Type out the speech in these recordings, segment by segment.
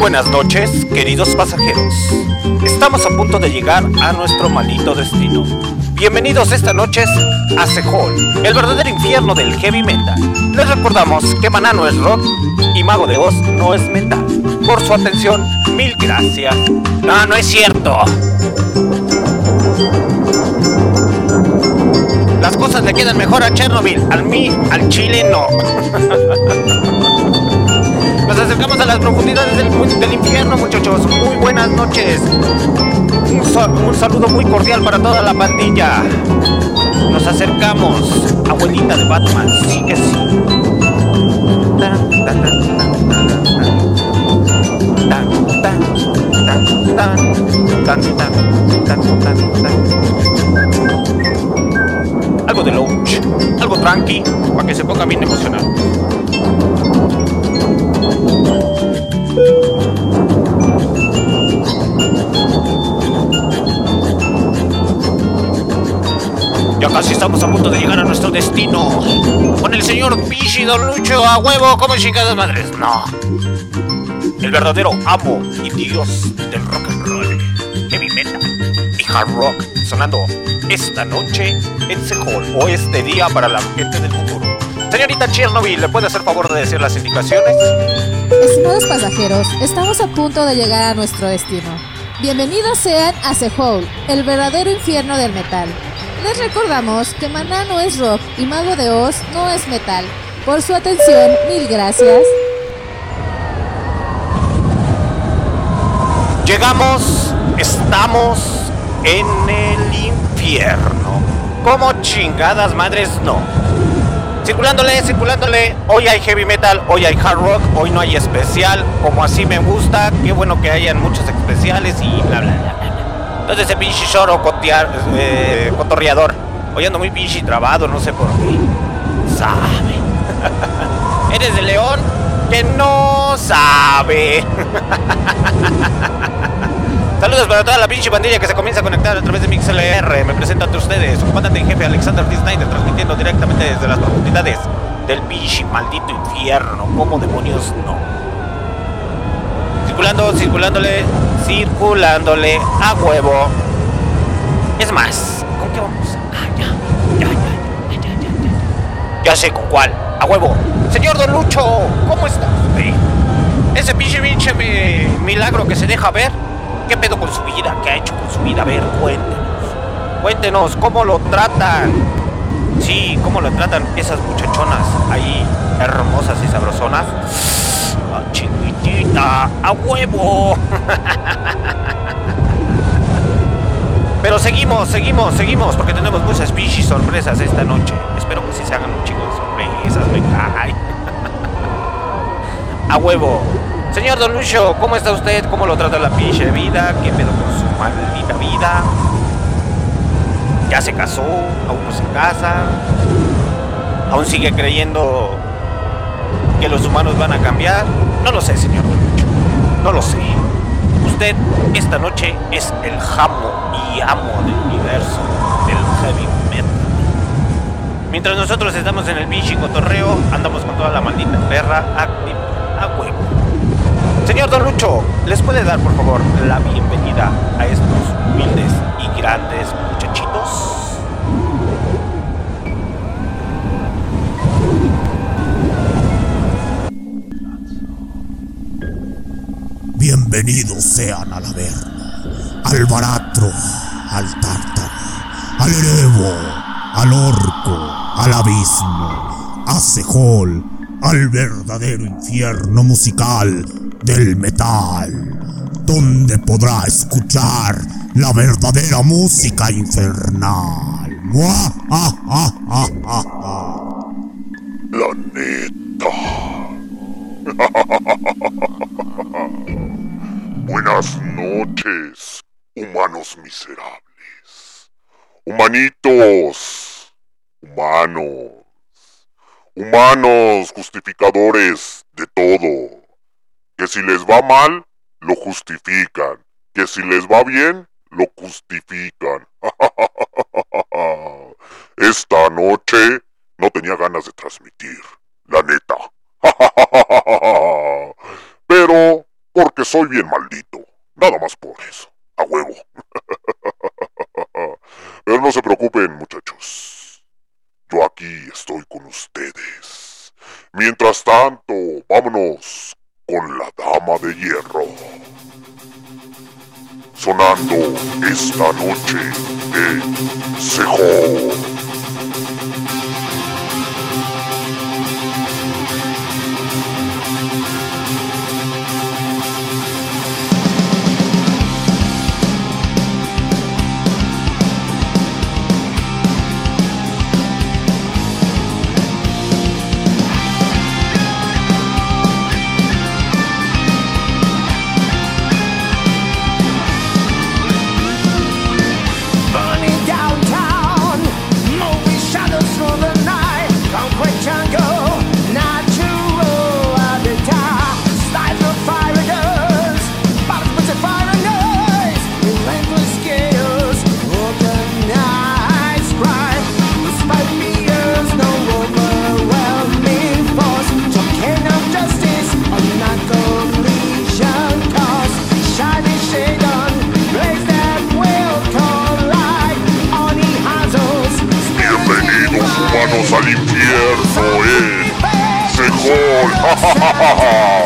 Buenas noches, queridos pasajeros. Estamos a punto de llegar a nuestro maldito destino. Bienvenidos esta noche a Sehol, el verdadero infierno del heavy metal. Les recordamos que Maná no es rock y Mago de Oz no es metal. Por su atención, mil gracias. No, no es cierto. Las cosas le quedan mejor a Chernobyl, al mí, al Chile no. Nos acercamos a las profundidades del, infierno, muchachos. Muy buenas noches. Un, saludo muy cordial para toda la pandilla. Nos acercamos, abuelita de Batman. Sí que sí. Algo de lounge, algo tranqui, para que se ponga bien emocionado. Ya casi estamos a punto de llegar a nuestro destino. Con el señor Pichi Don Lucho a huevo como chingadas madres. No. El verdadero amo y dios del rock and roll, heavy metal y hard rock sonando esta noche en Sehol o este día para la gente del futuro. Señorita Chernobyl, ¿le puede hacer favor de decir las indicaciones? Estimados pasajeros, estamos a punto de llegar a nuestro destino. Bienvenidos sean a Sehol, el verdadero infierno del metal. Les recordamos que Maná no es rock y Mago de Oz no es metal. Por su atención, mil gracias. Llegamos, estamos en el infierno. Como chingadas madres no. Circulándole, circulándole. Hoy hay heavy metal, hoy hay hard rock, hoy no hay especial. Como así me gusta. Qué bueno que hayan muchos especiales y bla bla bla. Entonces ese pinche choro cotear, eh, cotorreador. Hoy ando muy pinche trabado, no sé por qué. Sabe. ¿Eres de León? Que no sabe. Saludos para toda la pinche bandilla que se comienza a conectar a través de MixLR. Me presento ante ustedes, su comandante en jefe Alexander D. Snyder, transmitiendo directamente desde las profundidades del pinche maldito infierno. ¿Cómo demonios no? circulando, circulándole, circulándole a huevo. Es más, ¿con qué vamos? Ah, ya, ya, ya, ya, ya, ya, ya. sé con cuál. A huevo. Señor Don Lucho, ¿cómo está usted? Ese pinche pinche milagro que se deja ver. ¿Qué pedo con su vida? ¿Qué ha hecho con su vida? A ver, cuéntenos. Cuéntenos, ¿cómo lo tratan? Sí, ¿cómo lo tratan esas muchachonas ahí hermosas y sabrosonas? Ah, a huevo. Pero seguimos, seguimos, seguimos, porque tenemos muchas bichis sorpresas esta noche. Espero que sí se hagan un chico de sorpresas, me cae. A huevo. Señor Don Lucho, ¿cómo está usted? ¿Cómo lo trata la pinche vida? ¿Qué pedo con su maldita vida? ¿Ya se casó? ¿Aún no se casa? ¿Aún sigue creyendo que los humanos van a cambiar? No lo sé, señor No lo sé. Usted esta noche es el jamo y amo del universo del heavy metal. Mientras nosotros estamos en el bichi cotorreo, andamos con toda la maldita perra. Señor Donlucho, ¿les puede dar por favor la bienvenida a estos humildes y grandes muchachitos? Bienvenidos sean a la verna, al baratro, al tártaro, al erebo, al orco, al abismo, a Sejol, al verdadero infierno musical del metal, donde podrá escuchar la verdadera música infernal. ¡Ah, ah, ah, ah, ah! La neta. Buenas noches, humanos miserables. Humanitos. Humanos. Humanos justificadores de todo. Que si les va mal, lo justifican. Que si les va bien, lo justifican. Esta noche no tenía ganas de transmitir, la neta. Pero porque soy bien maldito. Nada más por eso. A huevo. Pero no se preocupen, muchachos. Yo aquí estoy con ustedes. Mientras tanto, vámonos con la dama de hierro. Sonando esta noche en Sejón. Sejón.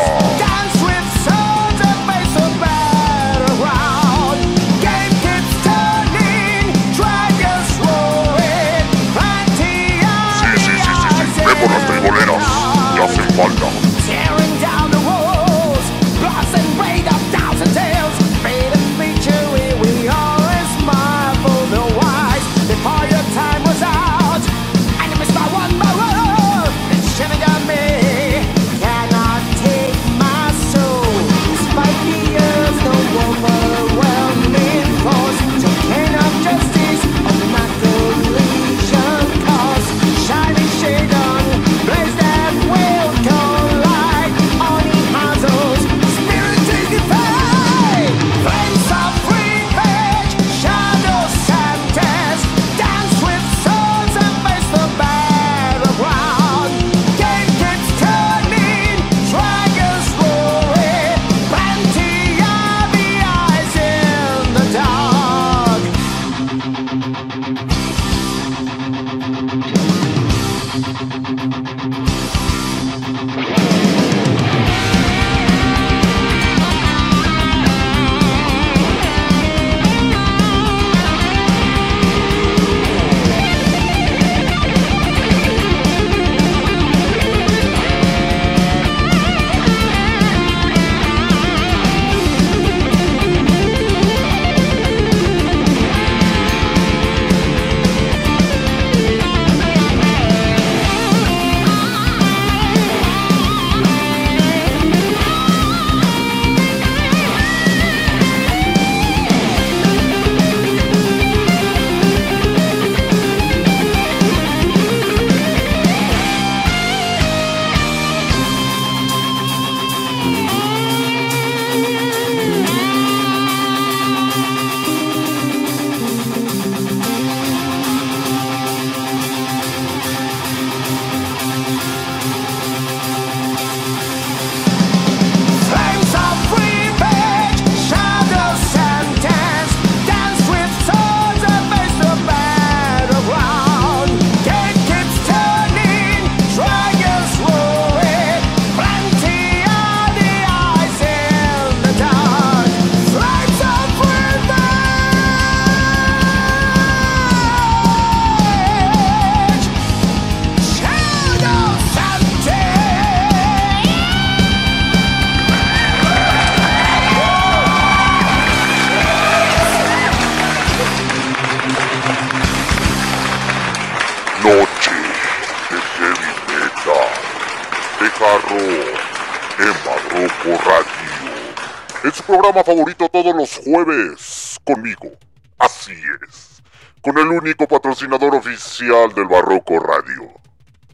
programa favorito todos los jueves conmigo. Así es, con el único patrocinador oficial del Barroco Radio.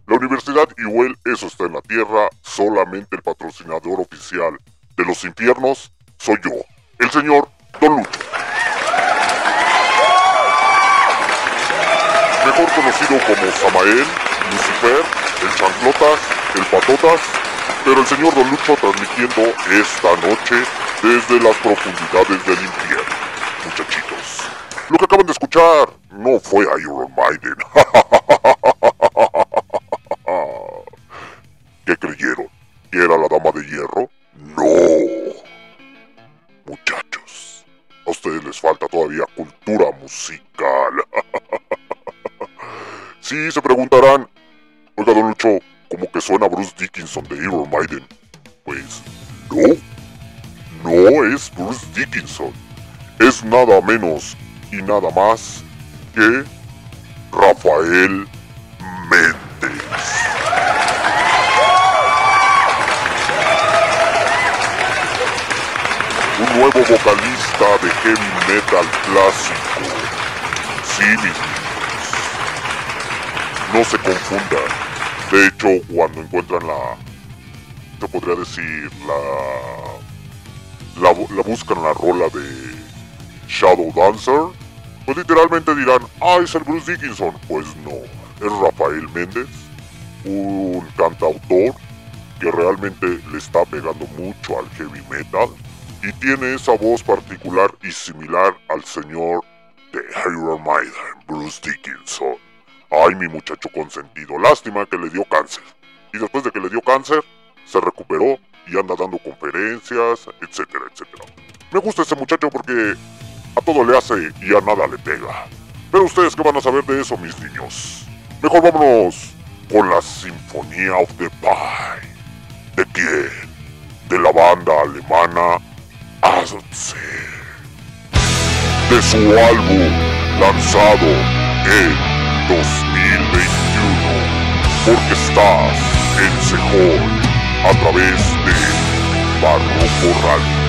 La Universidad Iguel, eso está en la tierra, solamente el patrocinador oficial de los infiernos soy yo, el señor Don Lucho. Mejor conocido como Samael, Lucifer, el Chanclotas, el Patotas, pero el señor Don Lucho transmitiendo esta noche desde las profundidades del infierno. Muchachitos, lo que acaban de escuchar no fue Iron Maiden. ¿Qué creyeron? ¿Que era la dama de hierro? No. Muchachos, a ustedes les falta todavía cultura musical. sí, se preguntarán, oiga, don Lucho, como que suena Bruce Dickinson de Iron Maiden. Pues no, no es Bruce Dickinson. Es nada menos y nada más que Rafael Méndez. Un nuevo vocalista de heavy metal clásico. Sí, mis. No se confundan. De hecho, cuando encuentran la... Te podría decir la... La, bu- la buscan la rola de Shadow Dancer, pues literalmente dirán, ah, es el Bruce Dickinson. Pues no, es Rafael Méndez, un cantautor que realmente le está pegando mucho al heavy metal y tiene esa voz particular y similar al señor de Iron Maiden, Bruce Dickinson. Ay, mi muchacho consentido, lástima que le dio cáncer. Y después de que le dio cáncer, se recuperó y anda dando conferencias, etcétera, etcétera. Me gusta ese muchacho porque a todo le hace y a nada le pega. Pero ustedes qué van a saber de eso, mis niños. Mejor vámonos con la Sinfonía of the Pie. ¿De quién? De la banda alemana Azotse. De su álbum lanzado en 2021. Porque estás en Sejón a través de Barroco Radio.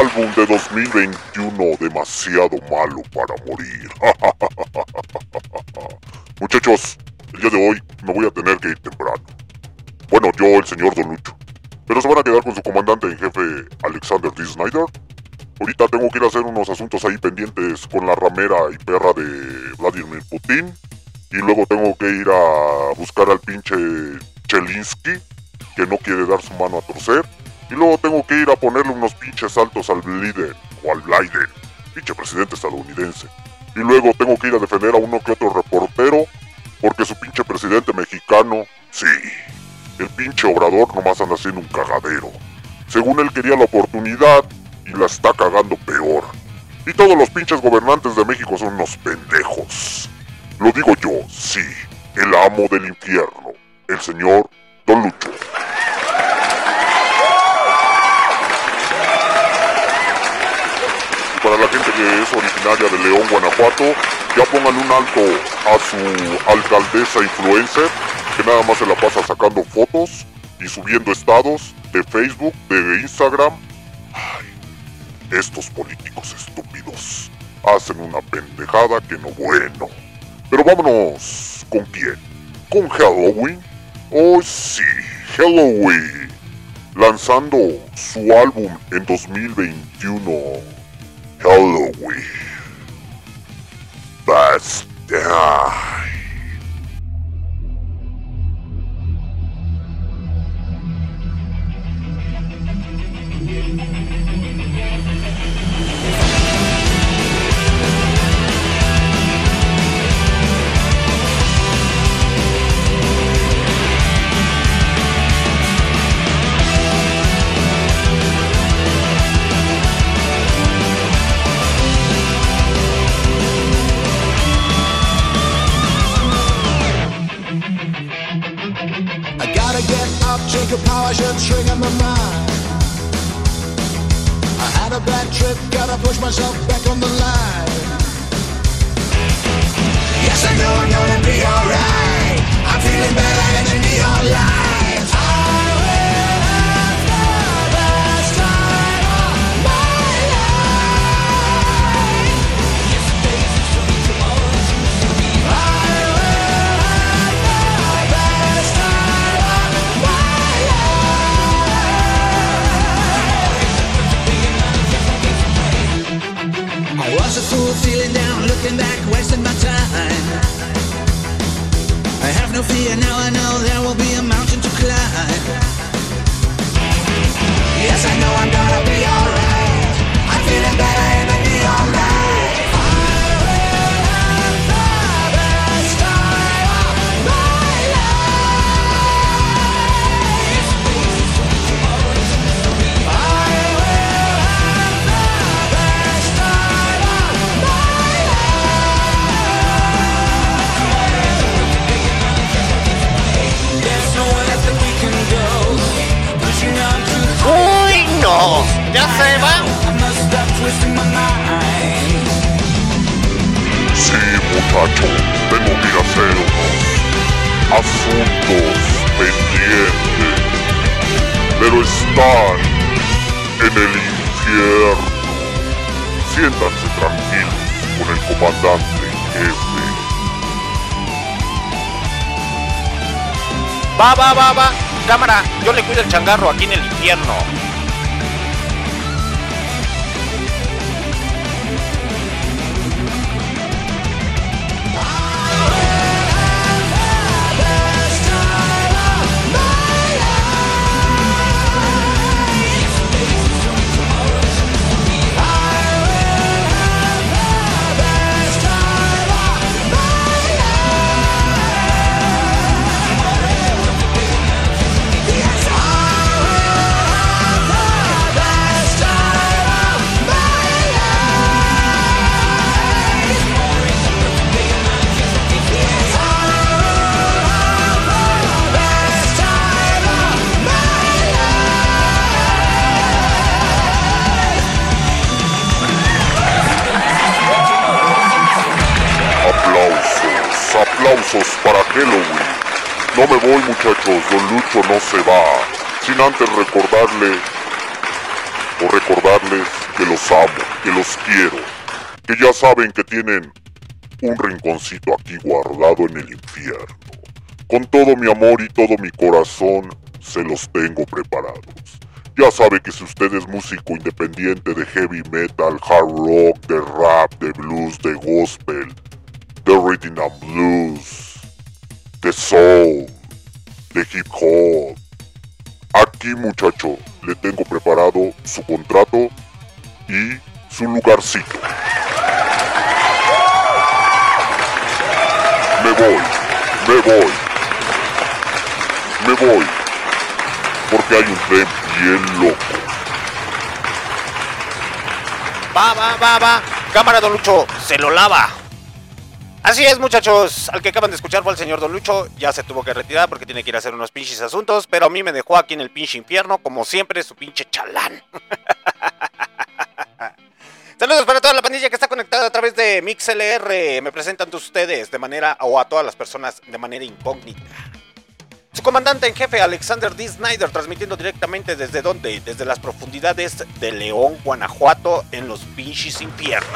Álbum de 2021 demasiado malo para morir. muchachos, el día de hoy me voy a tener que ir temprano. Bueno, yo, el señor Don Lucho. Pero se van a quedar con su comandante en jefe, Alexander D. Snyder. Ahorita tengo que ir a hacer unos asuntos ahí pendientes con la ramera y perra de Vladimir Putin. Y luego tengo que ir a buscar al pinche Chelinsky, que no quiere dar su mano a torcer. Al Biden o al Biden, pinche presidente estadounidense. Y luego tengo que ir a defender a uno que otro reportero, porque su pinche presidente mexicano, sí, el pinche obrador nomás anda haciendo un cagadero. Según él quería la oportunidad y la está cagando peor. Y todos los pinches gobernantes de México son unos pendejos. Alcaldesa influencer, que nada más se la pasa sacando fotos y subiendo estados de Facebook, de Instagram. Estos políticos estúpidos hacen una pendejada que no bueno. Pero vámonos, ¿con quién? ¿Con Halloween? Oh sí, Halloween. Lanzando su álbum en 2021. Halloween. Bastille. Yeah. Yo le cuido el changarro aquí en el infierno. Recordarle o recordarles que los amo, que los quiero, que ya saben que tienen un rinconcito aquí guardado en el infierno. Con todo mi amor y todo mi corazón se los tengo preparados. Ya sabe que si usted es músico independiente de heavy metal, hard rock, de rap, de blues, de gospel, de rhythm and blues, de soul, de hip hop, aquí muchacho le tengo preparado su contrato y su lugarcito. Me voy, me voy, me voy, porque hay un tren bien loco. Va, va, va, va. Cámara, Don Lucho, se lo lava. Así es, muchachos. Al que acaban de escuchar fue el señor Don Lucho. Ya se tuvo que retirar porque tiene que ir a hacer unos pinches asuntos. Pero a mí me dejó aquí en el pinche infierno, como siempre, su pinche chalán. Saludos para toda la pandilla que está conectada a través de MixLR. Me presentan ustedes de manera, o a todas las personas de manera incógnita. Su comandante en jefe, Alexander D. Snyder, transmitiendo directamente desde donde? Desde las profundidades de León, Guanajuato, en los pinches infiernos.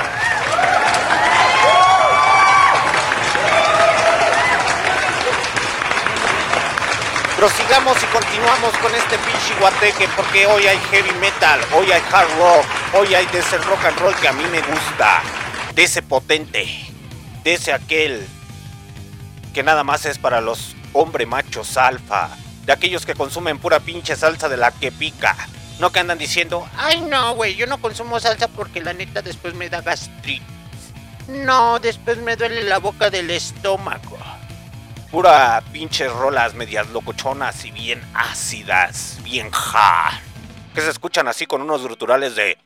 Prosigamos y continuamos con este pinche guateque porque hoy hay heavy metal, hoy hay hard rock, hoy hay de ese rock and roll que a mí me gusta, de ese potente, de ese aquel que nada más es para los hombre machos alfa, de aquellos que consumen pura pinche salsa de la que pica. No que andan diciendo, ay no, güey, yo no consumo salsa porque la neta después me da gastritis. No, después me duele la boca del estómago. Pura pinches rolas medias locochonas y bien ácidas, bien hard. Que se escuchan así con unos gruturales de...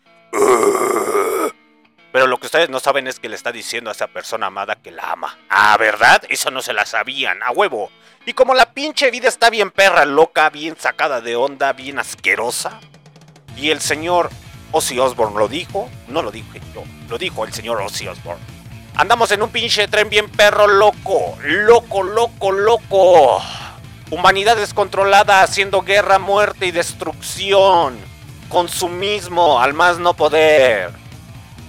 Pero lo que ustedes no saben es que le está diciendo a esa persona amada que la ama. Ah, ¿verdad? Eso no se la sabían, a huevo. Y como la pinche vida está bien perra, loca, bien sacada de onda, bien asquerosa. Y el señor Ozzy Osbourne lo dijo, no lo dije yo, lo dijo el señor Ozzy Osbourne. Andamos en un pinche tren bien perro loco, loco, loco, loco. Humanidad descontrolada haciendo guerra, muerte y destrucción. Consumismo al más no poder.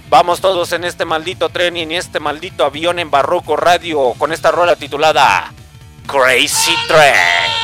Vamos todos en este maldito tren y en este maldito avión en Barroco Radio con esta rola titulada Crazy Train.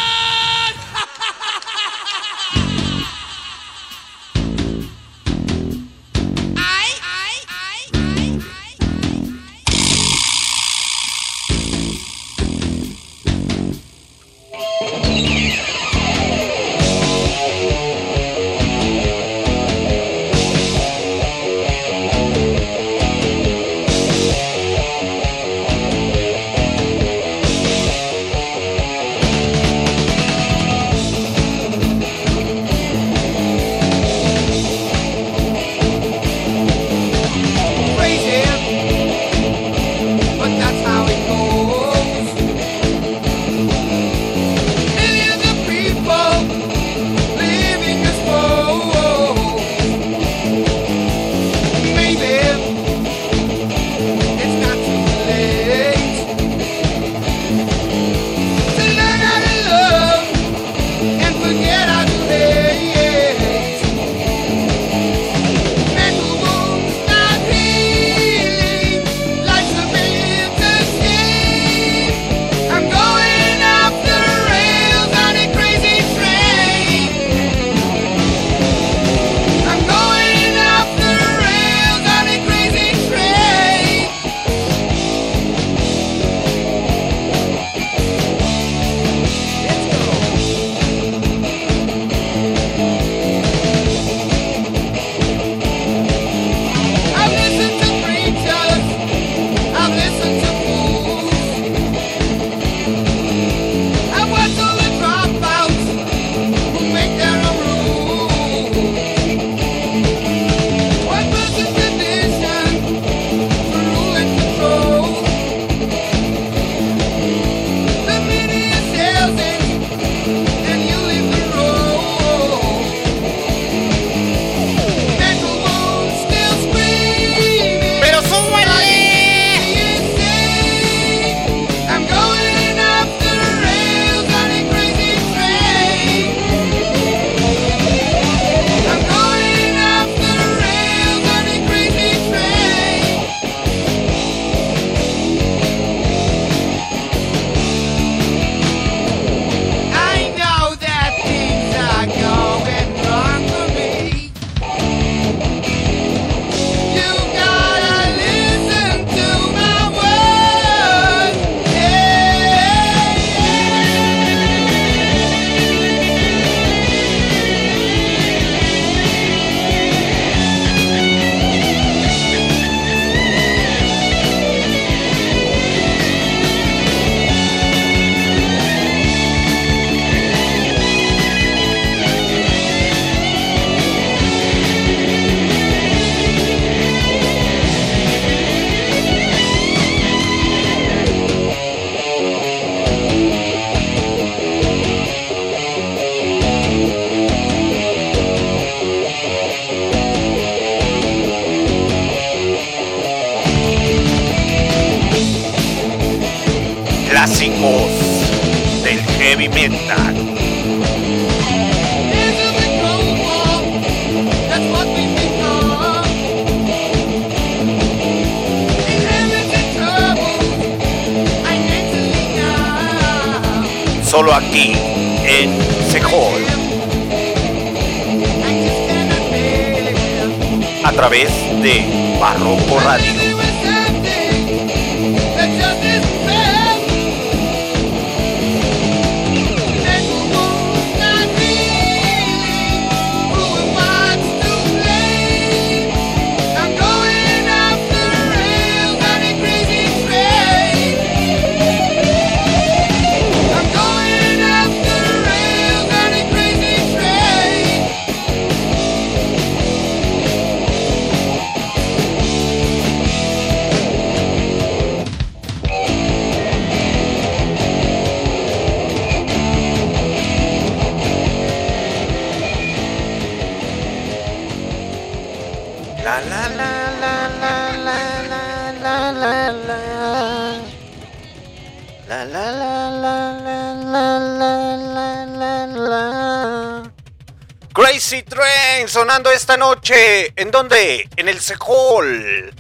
Esta noche. ¿En dónde? En el Sejol.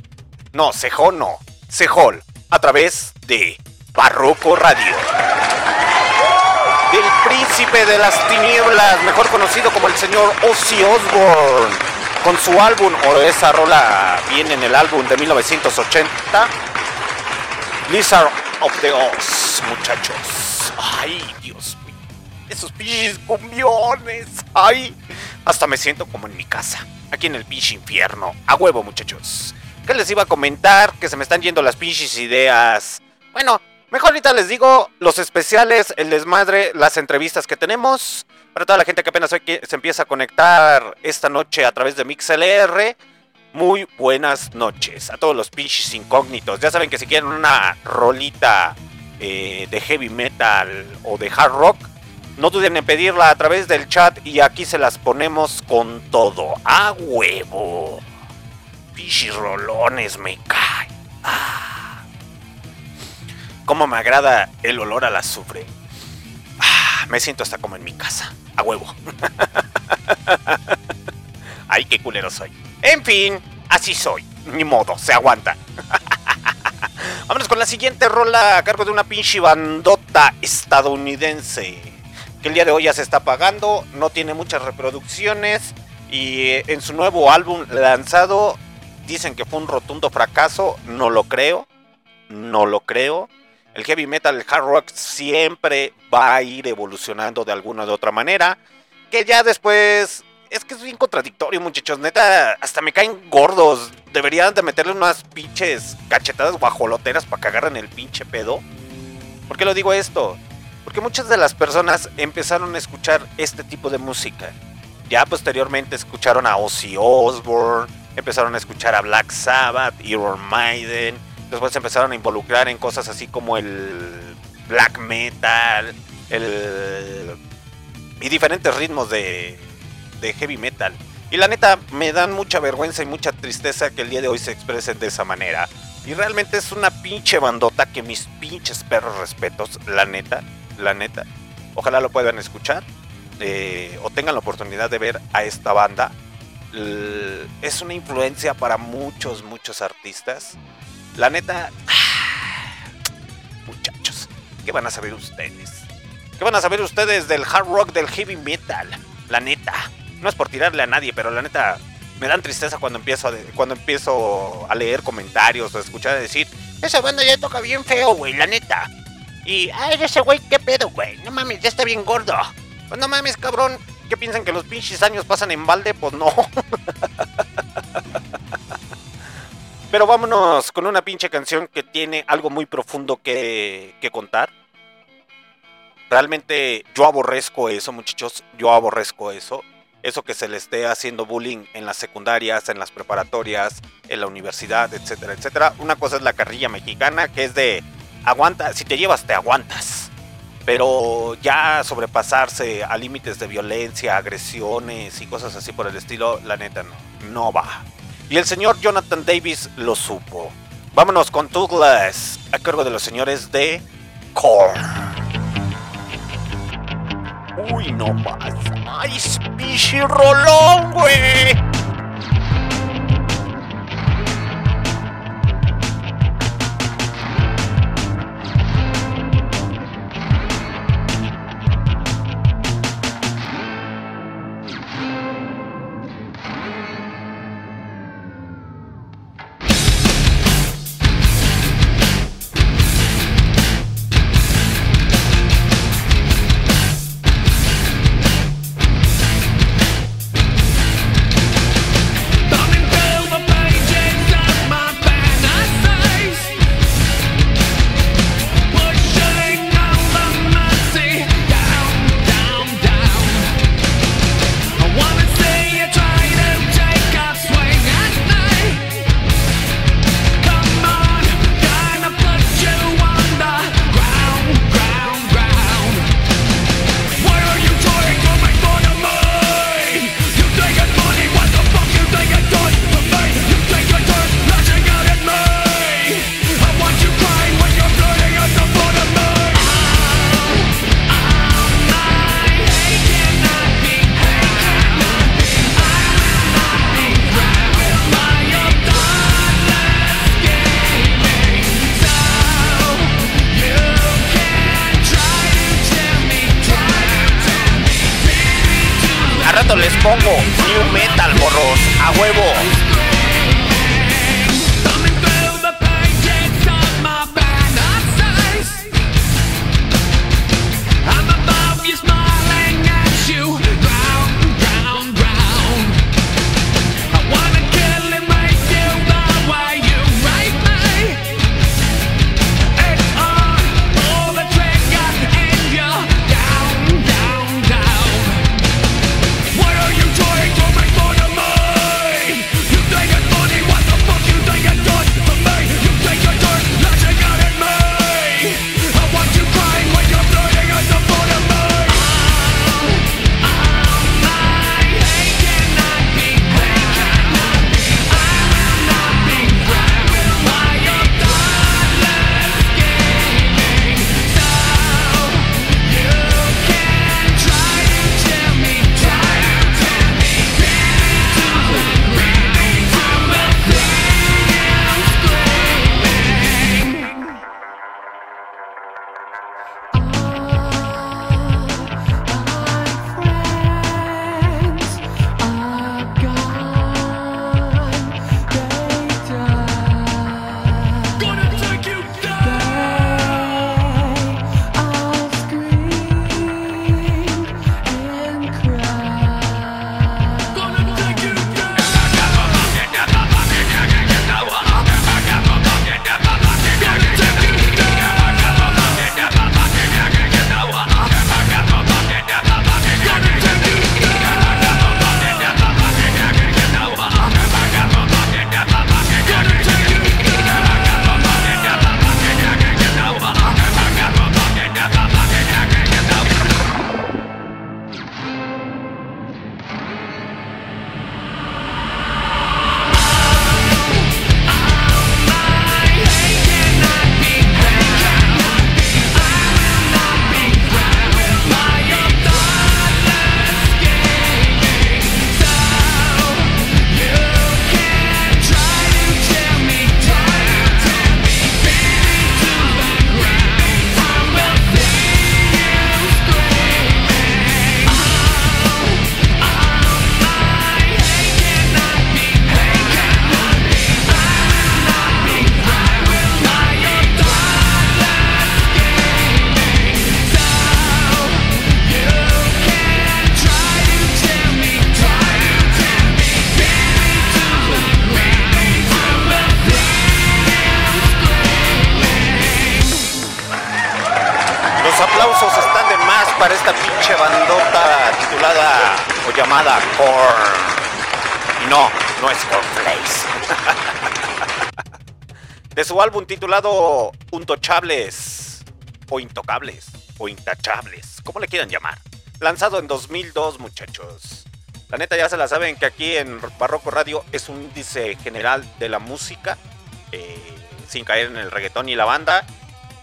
No, Sejol no. Sejol. A través de Barroco Radio. Del príncipe de las tinieblas, mejor conocido como el señor Ozzy Osbourne con su álbum, o esa rola viene en el álbum de 1980, Lizard of the Oz, muchachos. Ay, Dios mío. Esos pinches cumbiones. Ay, hasta me siento como en mi casa, aquí en el pinche infierno. A huevo, muchachos. ¿Qué les iba a comentar? Que se me están yendo las pinches ideas. Bueno, mejor ahorita les digo los especiales, el desmadre, las entrevistas que tenemos. Para toda la gente que apenas se empieza a conectar esta noche a través de MixLR, muy buenas noches a todos los pinches incógnitos. Ya saben que si quieren una rolita eh, de heavy metal o de hard rock, no duden en pedirla a través del chat y aquí se las ponemos con todo. A huevo. Pinches rolones me caen. Ah. Cómo me agrada el olor al azufre. Ah, me siento hasta como en mi casa. A huevo. Ay, qué culero soy. En fin, así soy. Ni modo, se aguanta. Vámonos con la siguiente rola a cargo de una pinche bandota estadounidense. El día de hoy ya se está pagando, no tiene muchas reproducciones. Y eh, en su nuevo álbum lanzado dicen que fue un rotundo fracaso. No lo creo. No lo creo. El heavy metal, el hard rock siempre va a ir evolucionando de alguna u otra manera. Que ya después es que es bien contradictorio, muchachos. Neta, hasta me caen gordos. Deberían de meterle unas pinches cachetadas guajoloteras para que agarren el pinche pedo. ¿Por qué lo digo esto? Porque muchas de las personas empezaron a escuchar este tipo de música. Ya posteriormente escucharon a Ozzy Osbourne, empezaron a escuchar a Black Sabbath, Iron Maiden. Después se empezaron a involucrar en cosas así como el black metal, el y diferentes ritmos de, heavy metal. Y la neta, me dan mucha vergüenza y mucha tristeza que el día de hoy se expresen de esa manera. Y realmente es una pinche bandota que mis pinches perros respetos, la neta, la neta. Ojalá lo puedan escuchar eh, o tengan la oportunidad de ver a esta banda. Es una influencia para muchos, muchos artistas. La neta, muchachos, ¿qué van a saber ustedes? ¿Qué van a saber ustedes del hard rock, del heavy metal? La neta. No es por tirarle a nadie, pero la neta me dan tristeza cuando empiezo a, cuando empiezo a leer comentarios o escuchar decir, esa banda ya toca bien feo, güey, la neta. Y, ay, ese güey, qué pedo, güey. No mames, ya está bien gordo. Pues no mames, cabrón. ¿Qué piensan que los pinches años pasan en balde? Pues no. Pero vámonos con una pinche canción que tiene algo muy profundo que, que contar. Realmente yo aborrezco eso, muchachos. Yo aborrezco eso. Eso que se le esté haciendo bullying en las secundarias, en las preparatorias, en la universidad, etcétera, etcétera. Una cosa es la carrilla mexicana, que es de aguanta, si te llevas, te aguantas. Pero ya sobrepasarse a límites de violencia, agresiones y cosas así por el estilo, la neta no, no va. Y el señor Jonathan Davis lo supo. Vámonos con Douglas, a cargo de los señores de Korn. Uy, no más. ¡Ay, es güey! los aplausos están de más para esta pinche bandota titulada o llamada Corn. Y no, no es Cornflakes. De su álbum titulado Untochables o Intocables o Intachables, como le quieran llamar. Lanzado en 2002, muchachos. La neta ya se la saben que aquí en Barroco Radio es un índice general de la música, eh, sin caer en el reggaetón y la banda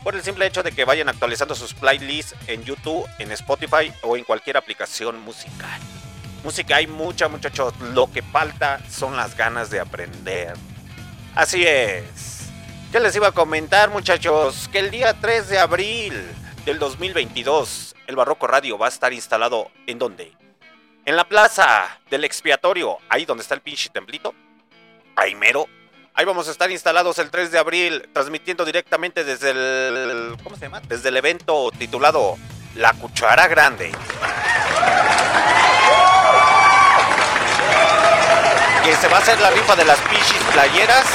por el simple hecho de que vayan actualizando sus playlists en YouTube, en Spotify o en cualquier aplicación musical. Música hay mucha, muchachos. Lo que falta son las ganas de aprender. Así es. Ya les iba a comentar, muchachos, que el día 3 de abril del 2022, el Barroco Radio va a estar instalado en dónde? En la plaza del expiatorio, ahí donde está el pinche templito. Ahí mero. Ahí vamos a estar instalados el 3 de abril, transmitiendo directamente desde el. ¿Cómo se llama? Desde el evento titulado La Cuchara Grande. Que se va a hacer la rifa de las pinches playeras.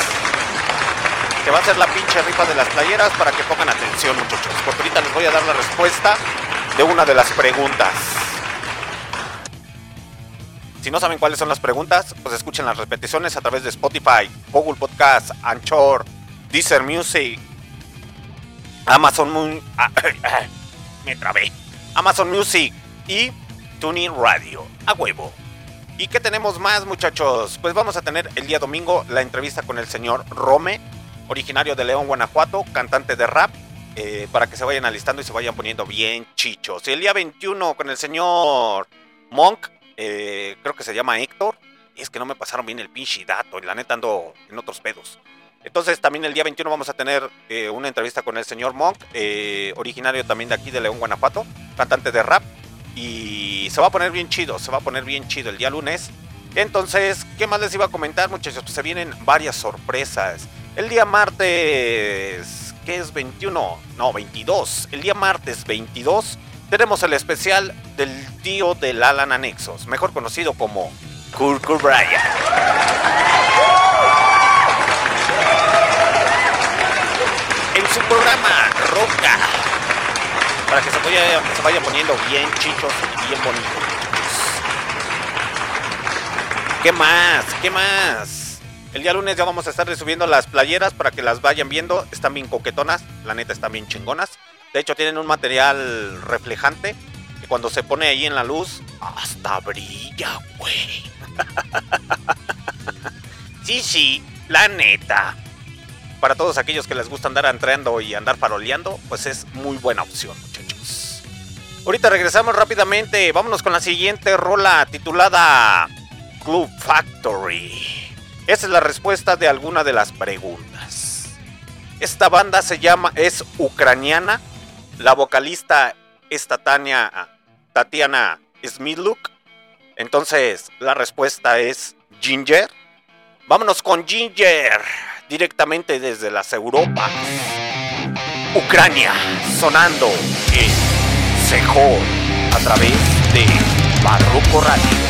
Se va a hacer la pinche rifa de las playeras para que pongan atención, muchachos. Porque ahorita les voy a dar la respuesta de una de las preguntas. Si no saben cuáles son las preguntas, pues escuchen las repeticiones a través de Spotify, Google Podcast, Anchor, Deezer Music, Amazon ah, me. Amazon Music y Tuning Radio. A huevo. ¿Y qué tenemos más, muchachos? Pues vamos a tener el día domingo la entrevista con el señor Rome, originario de León, Guanajuato, cantante de rap, eh, para que se vayan alistando y se vayan poniendo bien chichos. Y el día 21 con el señor Monk, eh, creo que se llama Héctor. Es que no me pasaron bien el pinche dato, y la neta ando en otros pedos. Entonces también el día 21 vamos a tener eh, una entrevista con el señor Monk, eh, originario también de aquí de León, Guanajuato, cantante de rap. Y se va a poner bien chido, se va a poner bien chido el día lunes. Entonces, ¿qué más les iba a comentar, muchachos? Pues se vienen varias sorpresas. El día martes, ¿qué es 21? No, 22. El día martes 22 tenemos el especial del tío del Alan Anexos, mejor conocido como Kurt Bryan. En su programa Roca, para que se vaya, se vaya poniendo bien chichos y bien bonitos. ¿Qué más? ¿Qué más? El día lunes ya vamos a estar subiendo las playeras para que las vayan viendo. Están bien coquetonas, la neta están bien chingonas. De hecho tienen un material reflejante que cuando se pone ahí en la luz hasta brilla, güey. sí, sí, la neta. Para todos aquellos que les gusta andar entrando y andar paroleando, pues es muy buena opción, muchachos. Ahorita regresamos rápidamente. Vámonos con la siguiente rola titulada Club Factory. Esa es la respuesta de alguna de las preguntas. Esta banda se llama, es ucraniana. La vocalista es Tatania, Tatiana Smiluk. Entonces, la respuesta es Ginger. Vámonos con Ginger, directamente desde las Europas. Ucrania, sonando en Sejón a través de Barroco Radio.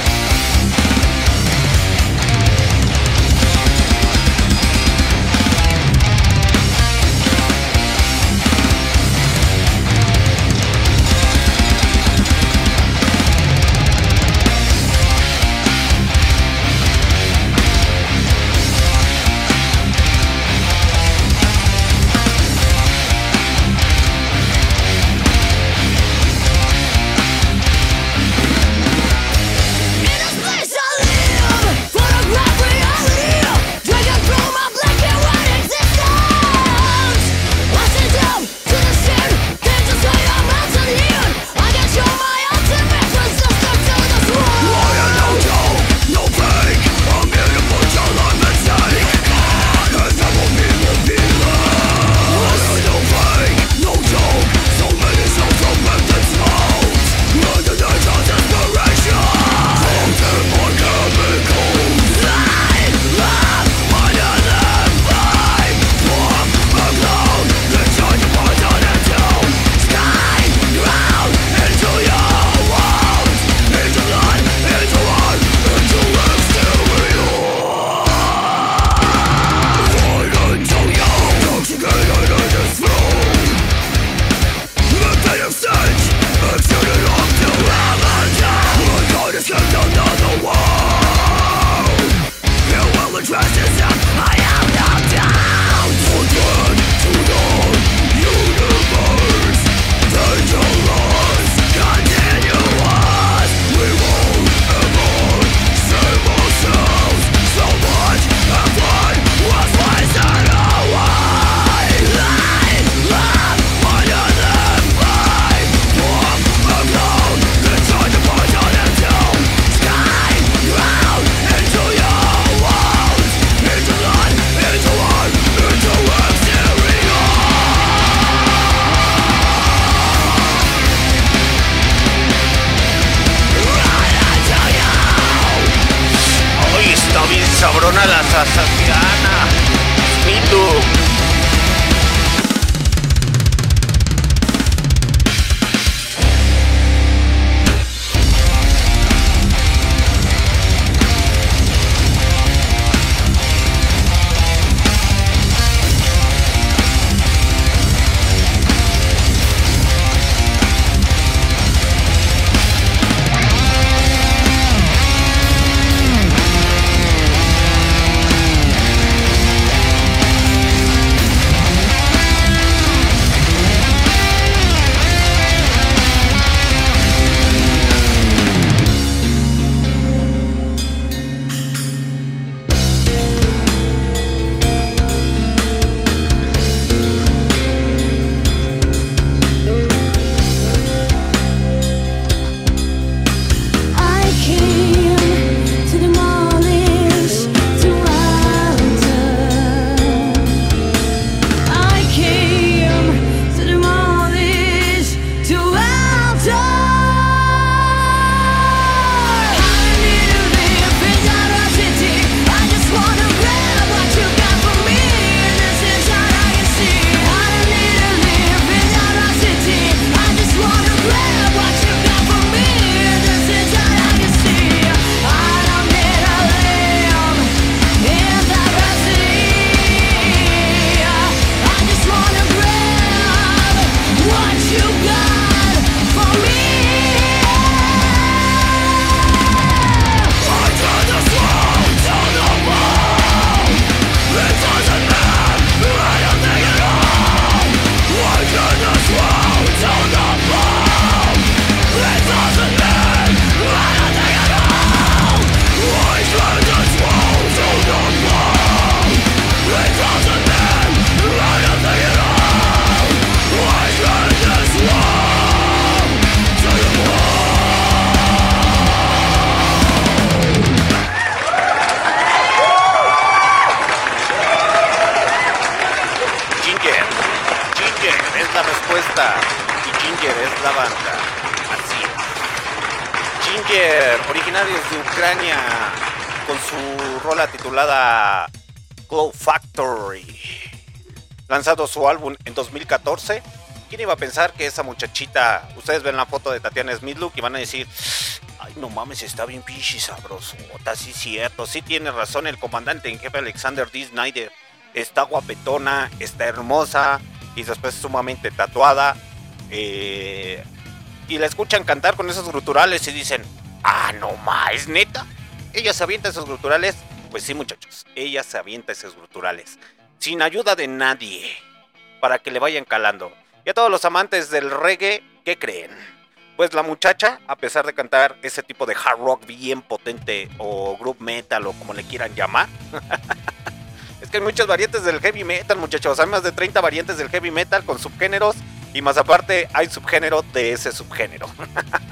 Lanzado su álbum en 2014. ¿Quién iba a pensar que esa muchachita, ustedes ven la foto de Tatiana Smithlook y van a decir, ay no mames, está bien pinche sabrosota, sí cierto, sí tiene razón el comandante en jefe Alexander D. Snyder está guapetona, está hermosa y después sumamente tatuada. eh, y la escuchan cantar con esos gruturales y dicen, ah, no más, neta. Ella se avienta esos gruturales. Pues sí, muchachos, ella se avienta esos gruturales. Sin ayuda de nadie. Para que le vayan calando. Y a todos los amantes del reggae, ¿qué creen? Pues la muchacha, a pesar de cantar ese tipo de hard rock bien potente o group metal o como le quieran llamar, es que hay muchas variantes del heavy metal, muchachos. Hay más de 30 variantes del heavy metal con subgéneros. Y más aparte, hay subgénero de ese subgénero.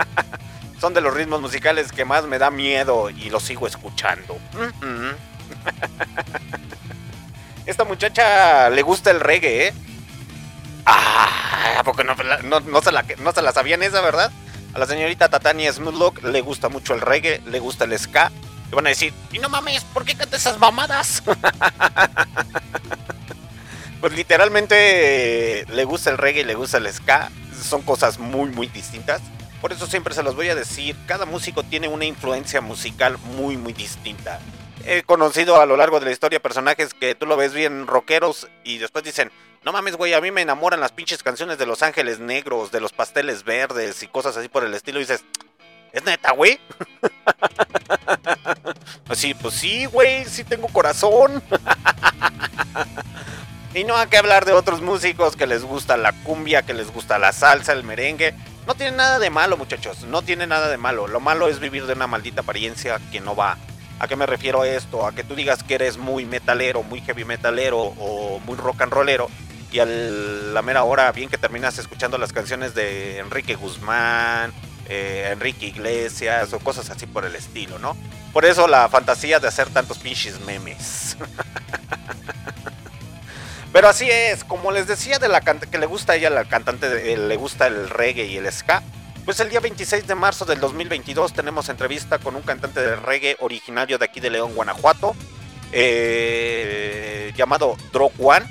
Son de los ritmos musicales que más me da miedo y los sigo escuchando. Esta muchacha le gusta el reggae, ¿eh? Ah, porque no, no, no se la, no se sabían esa, ¿verdad? A la señorita Tatania Smoothlock le gusta mucho el reggae, le gusta el ska. Y van a decir, y no mames, ¿por qué canta esas mamadas? pues literalmente eh, le gusta el reggae y le gusta el ska. Son cosas muy, muy distintas. Por eso siempre se los voy a decir, cada músico tiene una influencia musical muy, muy distinta. He conocido a lo largo de la historia personajes que tú lo ves bien rockeros y después dicen, no mames, güey, a mí me enamoran las pinches canciones de Los Ángeles Negros, de los pasteles verdes y cosas así por el estilo. Y dices, ¿es neta, güey? Así, pues sí, güey, sí tengo corazón. y no hay que hablar de otros músicos que les gusta la cumbia, que les gusta la salsa, el merengue. No tiene nada de malo, muchachos, no tiene nada de malo. Lo malo es vivir de una maldita apariencia que no va. ¿A qué me refiero a esto? A que tú digas que eres muy metalero, muy heavy metalero o muy rock and rollero y a la mera hora, bien que terminas escuchando las canciones de Enrique Guzmán, eh, Enrique Iglesias o cosas así por el estilo, ¿no? Por eso la fantasía de hacer tantos pinches memes. Pero así es, como les decía de la que le gusta a ella la cantante, le gusta el reggae y el ska. Pues el día 26 de marzo del 2022 tenemos entrevista con un cantante de reggae originario de aquí de León, Guanajuato. eh, llamado Drog One.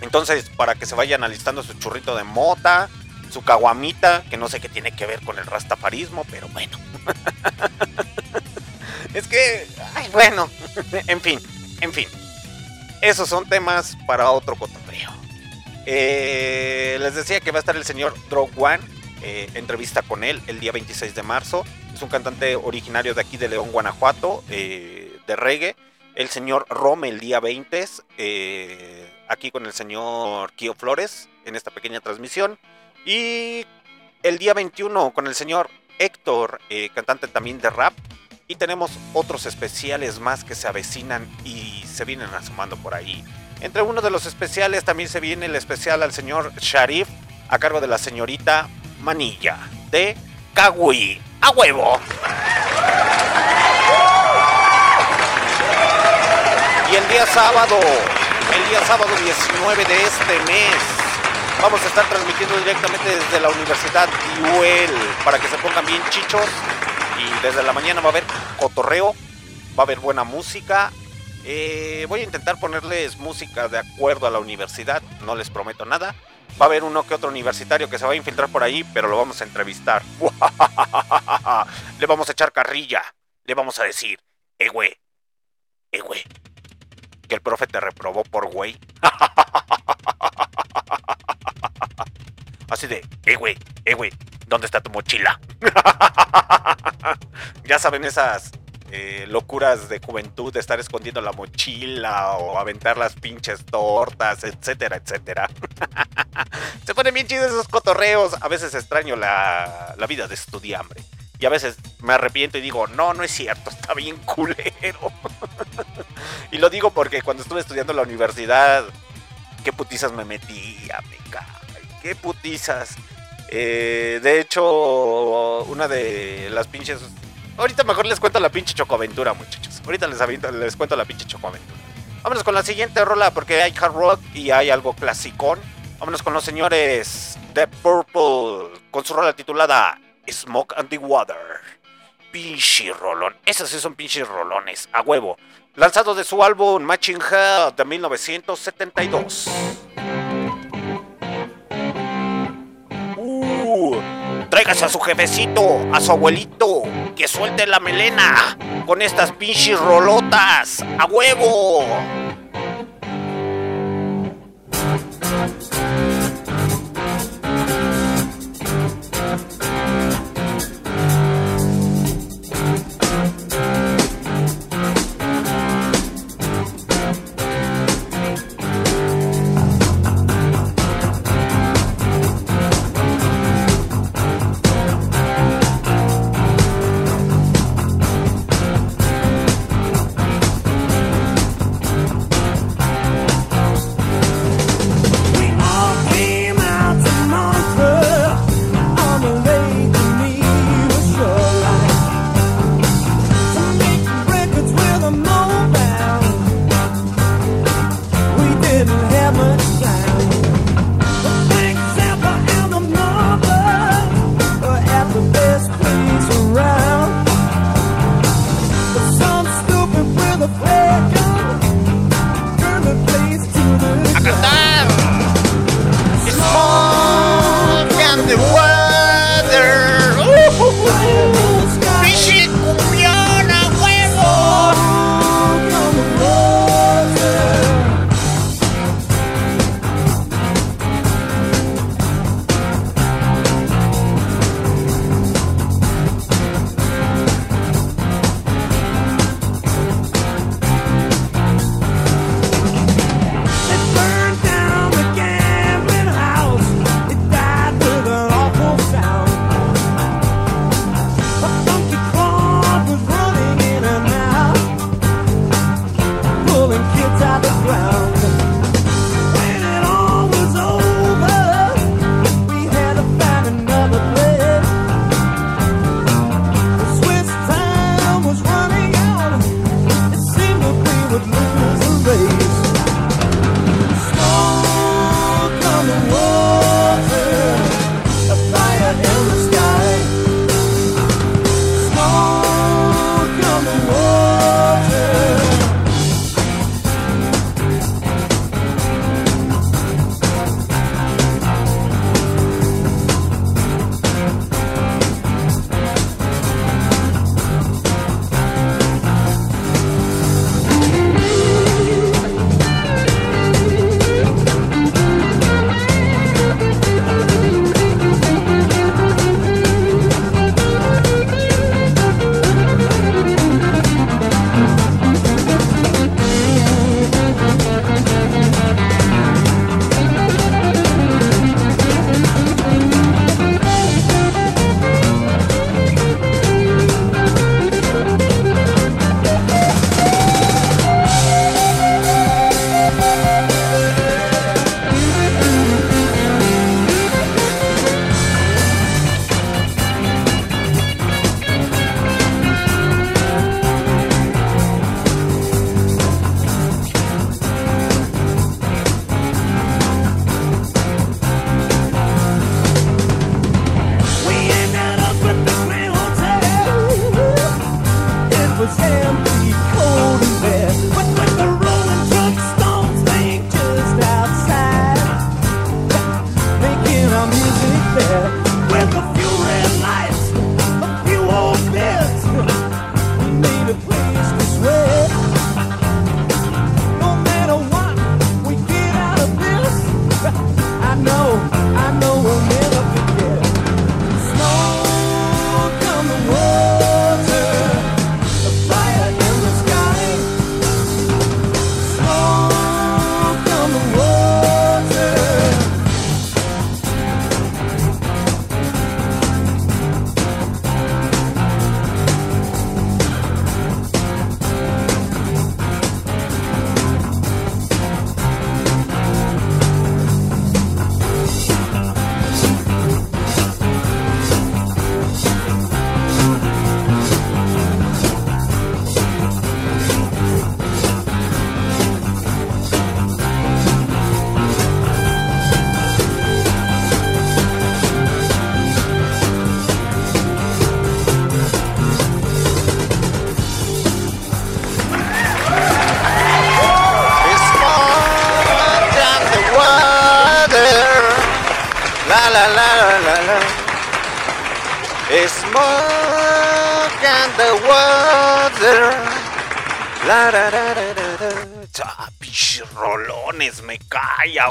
Entonces, para que se vayan alistando su churrito de mota, su caguamita, que no sé qué tiene que ver con el rastafarismo, pero bueno. es que, bueno, en fin, en fin. Esos son temas para otro cotorreo. Eh, les decía que va a estar el señor Drog One, eh, entrevista con él el día 26 de marzo. Es un cantante originario de aquí de León, Guanajuato, eh, de reggae. El señor Rome el día 20, eh, aquí con el señor Kio Flores en esta pequeña transmisión. Y el día 21 con el señor Héctor, eh, cantante también de rap. Y tenemos otros especiales más que se avecinan y se vienen asomando por ahí. Entre uno de los especiales también se viene el especial al señor Sharif a cargo de la señorita Manilla de Kagui. ¡A huevo! Y el día sábado, el día sábado 19 de este mes, vamos a estar transmitiendo directamente desde la Universidad UL para que se pongan bien chichos. Y desde la mañana va a haber cotorreo, va a haber buena música. Eh, voy a intentar ponerles música de acuerdo a la universidad, no les prometo nada. Va a haber uno que otro universitario que se va a infiltrar por ahí, pero lo vamos a entrevistar. Le vamos a echar carrilla. Le vamos a decir, eh, güey, eh, güey, que el profe te reprobó por güey. Así de, eh, güey, eh, güey, ¿dónde está tu mochila? ya saben esas eh, locuras de juventud de estar escondiendo la mochila o aventar las pinches tortas, etcétera, etcétera. Se ponen bien chidos esos cotorreos. A veces extraño la, la vida de estudiambre. Y a veces me arrepiento y digo, no, no es cierto, está bien culero. y lo digo porque cuando estuve estudiando en la universidad, qué putizas me metía, me cae, qué putizas. Eh, de hecho, una de las pinches... Ahorita mejor les cuento la pinche chocoaventura, muchachos. Ahorita les, cuento la pinche chocoaventura. Vámonos con la siguiente rola porque hay hard rock y hay algo clasicón. Vámonos con los señores The Purple con su rola titulada Smoke and the Water. Pinche rolón. Esos sí son pinches rolones, a huevo. Lanzado de su álbum Matching Head de 1972. Tráigase a su jefecito, a su abuelito, que suelte la melena con estas pinches rolotas, a huevo.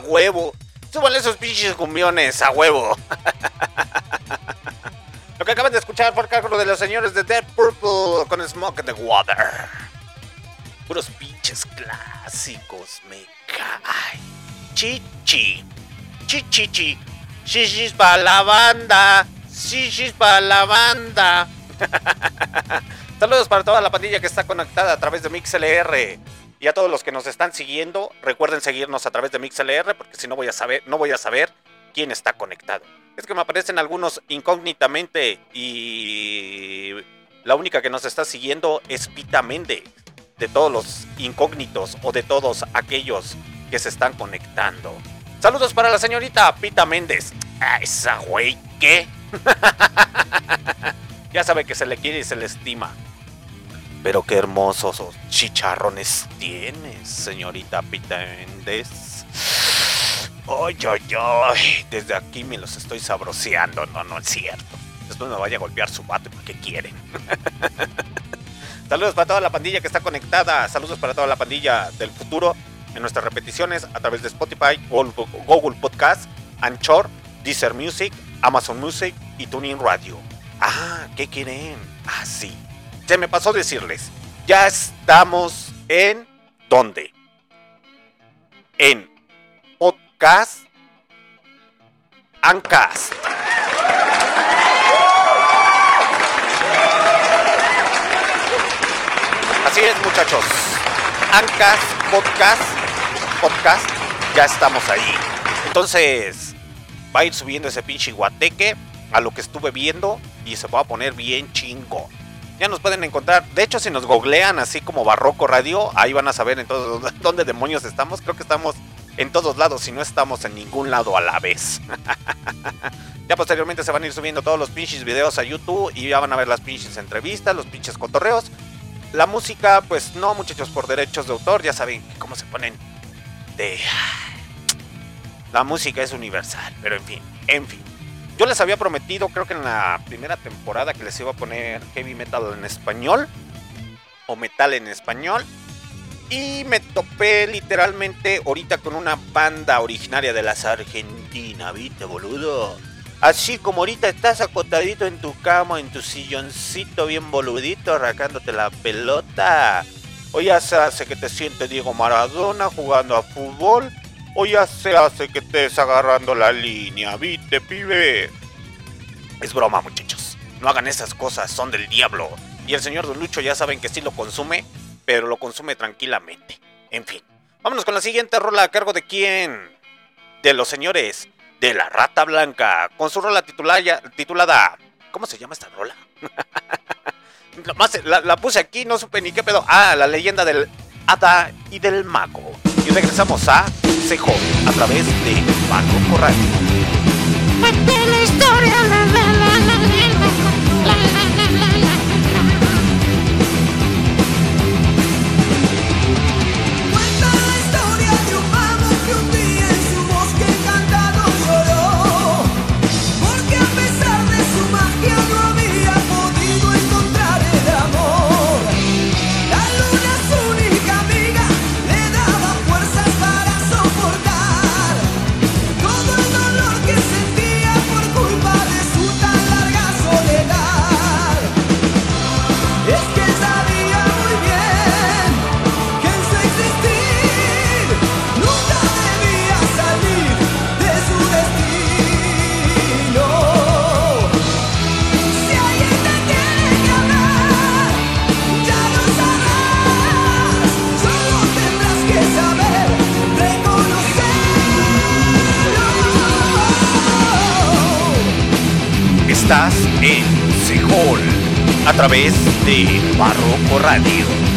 Huevo. Súbale esos pinches cumbiones a huevo. Lo que acaban de escuchar el cálculo de los señores de Dead Purple con Smoke on the Water. Puros pinches clásicos, me cae. Chichi, chichichi, chichis para la banda, chichis para la banda. Saludos para toda la pandilla que está conectada a través de MixLR. Y a todos los que nos están siguiendo, recuerden seguirnos a través de MixLR, porque si no voy a saber, no voy a saber quién está conectado. Es que me aparecen algunos incógnitamente y la única que nos está siguiendo es Pita Méndez de todos los incógnitos o de todos aquellos que se están conectando. Saludos para la señorita Pita Méndez. Ah, esa güey, ¿qué? ya sabe que se le quiere y se le estima. Pero qué hermosos chicharrones tienes, señorita Pita Méndez. Ay, ay, ay. Desde aquí me los estoy sabroseando. No, no es cierto. Después me vaya a golpear su vato porque quieren. Saludos para toda la pandilla que está conectada. Saludos para toda la pandilla del futuro en nuestras repeticiones a través de Spotify, Google Podcast, Anchor, Deezer Music, Amazon Music y Tuning Radio. Ah, ¿qué quieren? Ah, sí. Se me pasó decirles. Ya estamos en ¿dónde? En Podcast Ancast. Así es, muchachos. Ancas, podcast, podcast, ya estamos ahí. Entonces, va a ir subiendo ese pinche guateque a lo que estuve viendo y se va a poner bien chingo. Ya nos pueden encontrar. De hecho, si nos googlean así como Barroco Radio, ahí van a saber entonces dónde demonios estamos. Creo que estamos en todos lados y no estamos en ningún lado a la vez. ya posteriormente se van a ir subiendo todos los pinches videos a YouTube y ya van a ver las pinches entrevistas, los pinches cotorreos. La música, pues no, muchachos, por derechos de autor, ya saben cómo se ponen de... La música es universal, pero en fin, en fin. Yo les había prometido, creo que en la primera temporada, que les iba a poner heavy metal en español, o metal en español. Y me topé literalmente ahorita con una banda originaria de las Argentina, ¿viste, boludo? Así como ahorita estás acostadito en tu cama, en tu silloncito bien boludito, arrancándote la pelota. O ya se hace que te siente Diego Maradona jugando a fútbol. O ya se hace que estés agarrando la línea, ¿viste, pibe? Es broma, muchachos. No hagan esas cosas, son del diablo. Y el señor Lucho ya saben que sí lo consume, pero lo consume tranquilamente. En fin, vámonos con la siguiente rola a cargo de quién? De los señores de la Rata Blanca, con su rola titulada, ¿Cómo se llama esta rola? La, la puse aquí, no supe ni qué pedo. Ah, la leyenda del Hada y del Mago. Y regresamos a Sejo a través de Barroco Radio. Estás en Sejol a través de Barroco Radio.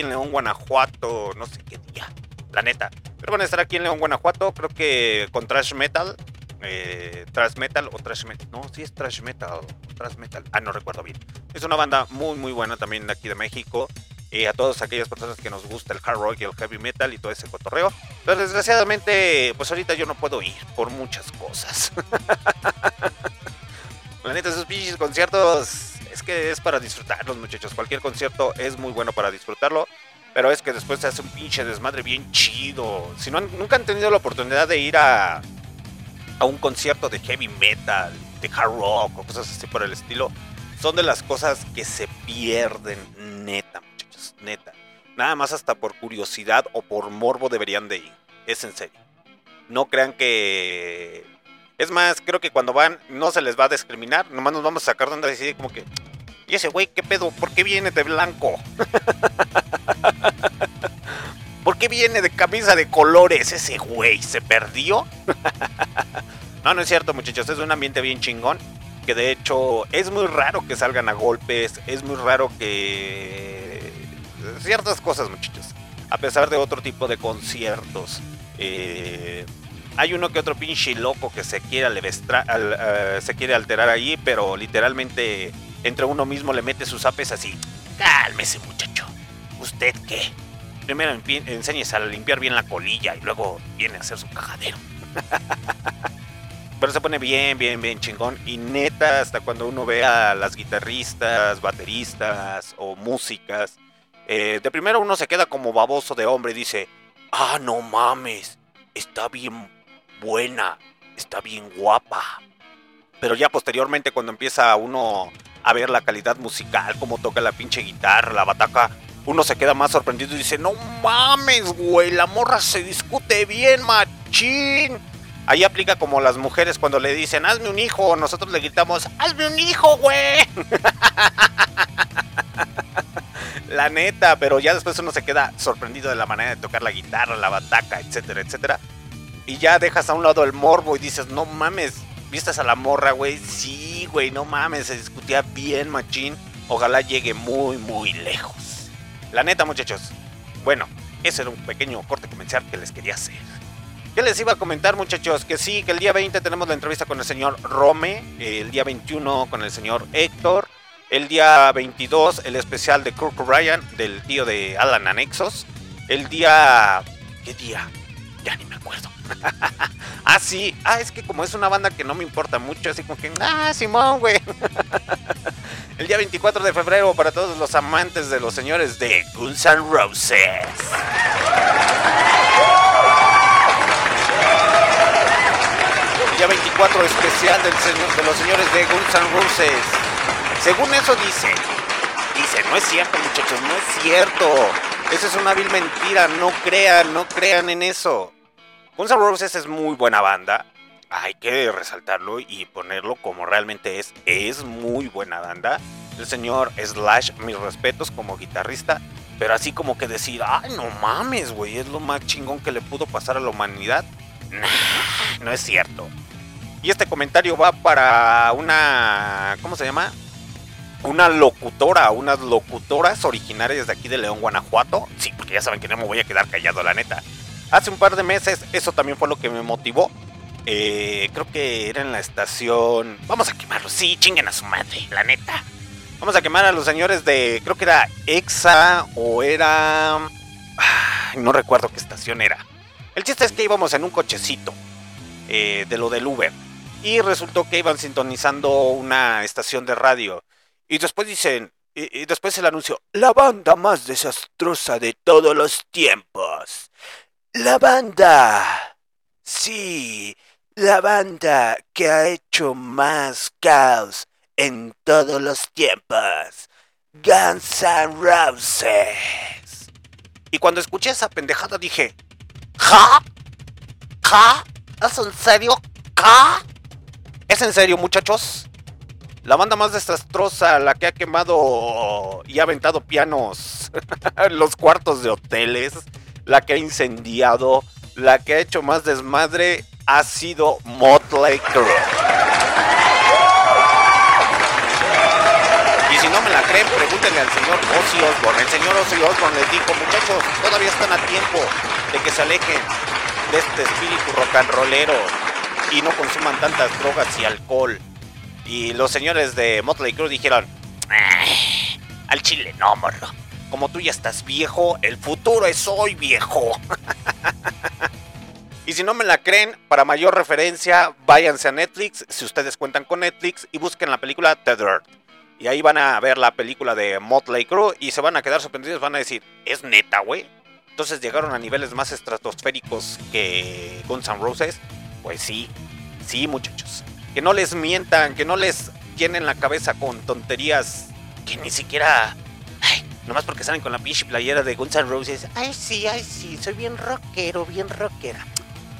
en León, Guanajuato, no sé qué día, la neta. Pero van a estar aquí en León, Guanajuato, creo que con Trash Metal, eh, Trash Metal o Trash Metal, no, sí es Trash Metal, Trash Metal, ah, no recuerdo bien. Es una banda muy, muy buena también de aquí de México. Eh, a todas aquellas personas que nos gusta el hard rock y el heavy metal y todo ese cotorreo. Pero desgraciadamente, pues ahorita yo no puedo ir por muchas cosas. la neta, esos pinches conciertos que es para disfrutarlos, muchachos. Cualquier concierto es muy bueno para disfrutarlo. Pero es que después se hace un pinche desmadre bien chido. Si no nunca han tenido la oportunidad de ir a, a un concierto de heavy metal, de hard rock o cosas así por el estilo, son de las cosas que se pierden, neta, muchachos, neta. Nada más hasta por curiosidad o por morbo deberían de ir. Es en serio. No crean que... Es más, creo que cuando van no se les va a discriminar. Nomás nos vamos a sacar de onda y decir como que... ¿Y ese güey qué pedo? ¿Por qué viene de blanco? ¿Por qué viene de camisa de colores ese güey? ¿Se perdió? no, no es cierto, muchachos. Es un ambiente bien chingón. Que de hecho es muy raro que salgan a golpes. Es muy raro que... Ciertas cosas, muchachos. A pesar de otro tipo de conciertos. Eh, hay uno que otro pinche loco que se quiere, eh, se quiere alterar ahí, pero literalmente entre uno mismo le mete sus apes así. Cálmese, muchacho. ¿Usted qué? Primero enséñese a limpiar bien la colilla y luego viene a hacer su cajadero. Pero se pone bien, bien, bien chingón. Y neta, hasta cuando uno ve a las guitarristas, bateristas o músicas, eh, de primero uno se queda como baboso de hombre y dice, ah, no mames, está bien buena, está bien guapa. Pero ya posteriormente cuando empieza uno a ver la calidad musical, cómo toca la pinche guitarra, la bataca, uno se queda más sorprendido y dice, no mames, güey, la morra se discute bien, machín. Ahí aplica como las mujeres cuando le dicen, hazme un hijo, nosotros le gritamos, hazme un hijo, güey. la neta, pero ya después uno se queda sorprendido de la manera de tocar la guitarra, la bataca, etcétera, etcétera. Y ya dejas a un lado el morbo y dices, no mames, ¿viste a la morra, güey? Sí, güey, no mames, se discutía bien, machín. Ojalá llegue muy, muy lejos. La neta, muchachos. Bueno, ese era un pequeño corte comercial que les quería hacer. ¿Qué les iba a comentar, muchachos? Que sí, que el día 20 tenemos la entrevista con el señor Rome, el día 21 con el señor Héctor, el día 22 el especial de Kurt Ryan, del tío de Alan Anexos, el día... ¿Qué día? Ya ni me acuerdo. ah, sí. Ah, es que como es una banda que no me importa mucho, así como que... Ah, Simón, güey. el día 24 de febrero para todos los amantes de los señores de Guns N' Roses. Día 24 especial de los señores de Guns N' Roses. Según eso dice. Dice, no es cierto muchachos, no es cierto. Eso es una vil mentira, no crean, no crean en eso. Guns N' Roses es muy buena banda. Hay que resaltarlo y ponerlo como realmente es. Es muy buena banda. El señor Slash, mis respetos como guitarrista. Pero así como que decir, ay, no mames, güey, es lo más chingón que le pudo pasar a la humanidad. No es cierto. Y este comentario va para una. ¿Cómo se llama? Una locutora, unas locutoras originarias de aquí de León, Guanajuato. Sí, porque ya saben que no me voy a quedar callado, la neta. Hace un par de meses, eso también fue lo que me motivó. Eh, creo que era en la estación. Vamos a quemarlo, sí, chinguen a su madre, la neta. Vamos a quemar a los señores de. Creo que era EXA o era. No recuerdo qué estación era. El chiste es que íbamos en un cochecito eh, de lo del Uber. Y resultó que iban sintonizando una estación de radio. Y después dicen, y después el anuncio, la banda más desastrosa de todos los tiempos. La banda. Sí, la banda que ha hecho más caos en todos los tiempos. Guns N' Roses. Y cuando escuché esa pendejada dije, ¿Ja? ¿Ja? ¿Es en serio? ¿Ja? ¿Es en serio, muchachos? La banda más desastrosa, la que ha quemado y ha aventado pianos los cuartos de hoteles, la que ha incendiado, la que ha hecho más desmadre, ha sido Motley Crue. Y si no me la creen, pregúntenle al señor Ozzy Osbourne. El señor Ozzy Osbourne les dijo, muchachos, todavía están a tiempo de que se alejen de este espíritu rock and rollero y no consuman tantas drogas y alcohol. Y los señores de Motley Crue dijeron, "Ah, al chile no, morro. Como tú ya estás viejo, el futuro es hoy, viejo. y si no me la creen, para mayor referencia, váyanse a Netflix, si ustedes cuentan con Netflix, y busquen la película The. Y ahí van a ver la película de Motley Crue y se van a quedar sorprendidos, van a decir, ¿es neta, güey? Entonces llegaron a niveles más estratosféricos que Guns N' Roses. Pues sí, Sí, muchachos. Que no les mientan, que no les llenen la cabeza con tonterías que ni siquiera. Nomás porque salen con la pinche playera de Guns N' Roses. Ay, sí, ay, sí, soy bien rockero, bien rockera.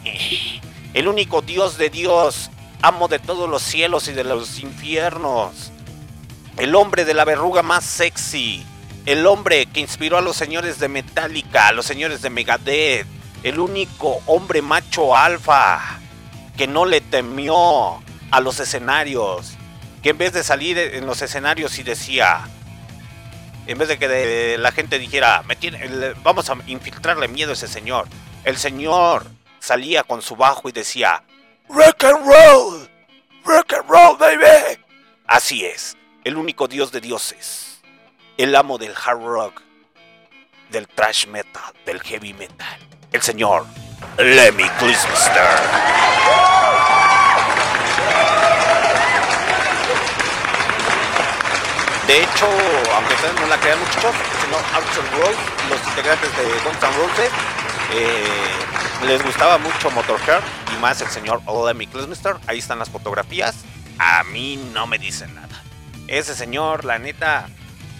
Eh, El único Dios de Dios, amo de todos los cielos y de los infiernos. El hombre de la verruga más sexy. El hombre que inspiró a los señores de Metallica, a los señores de Megadeth. El único hombre macho alfa que no le temió a los escenarios. Que en vez de salir en los escenarios y decía, en vez de que la gente dijera, "Me tiene- le- vamos a infiltrarle miedo a ese señor. El señor salía con su bajo y decía, Rock and roll, rock and roll, baby. Así es, el único dios de dioses, el amo del hard rock, del thrash metal, del heavy metal, el señor Lemmy Kilmister. De hecho, aunque ustedes no la crean el señor Axel Rose, los integrantes de Guns N' Roses, eh, les gustaba mucho Motorhead y más el señor Lemmy Kilmister. Ahí están las fotografías. A mí no me dicen nada. Ese señor, la neta,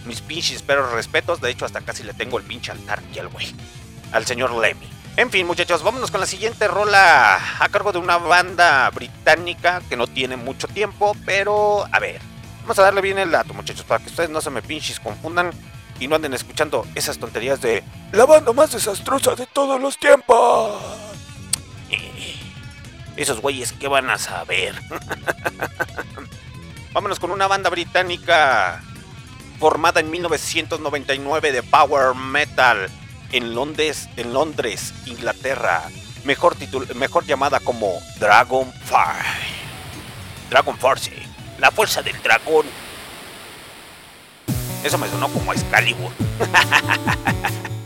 mis pinches pero respetos. De hecho, hasta casi le tengo el pinche altar aquí al güey. Al señor Lemmy. En fin, muchachos, vámonos con la siguiente rola a cargo de una banda británica que no tiene mucho tiempo, pero a ver, vamos a darle bien el dato, muchachos, para que ustedes no se me pinches confundan y no anden escuchando esas tonterías de la banda más desastrosa de todos los tiempos. Esos güeyes, ¿qué van a saber? Vámonos con una banda británica formada en 1999 de power metal en Londres, en Londres, Inglaterra. Mejor, mejor llamada como Dragon Fire. Dragon Force, la fuerza del dragón. Eso me sonó como Excalibur.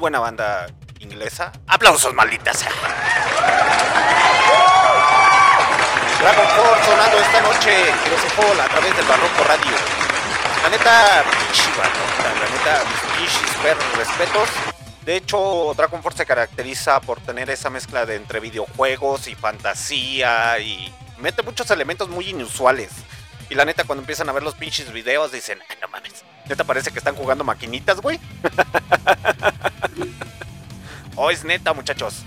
buena banda inglesa. Aplausos, maldita sea. Dragon Force sonando esta noche Hall a través del Barroco Radio. La neta, bandota, la neta, mis respetos. De hecho, Dragon Force se caracteriza por tener esa mezcla de entre videojuegos y fantasía y mete muchos elementos muy inusuales. Y la neta, cuando empiezan a ver los pinches videos, dicen, no mames, neta parece que están jugando maquinitas, güey. oh, es neta, muchachos.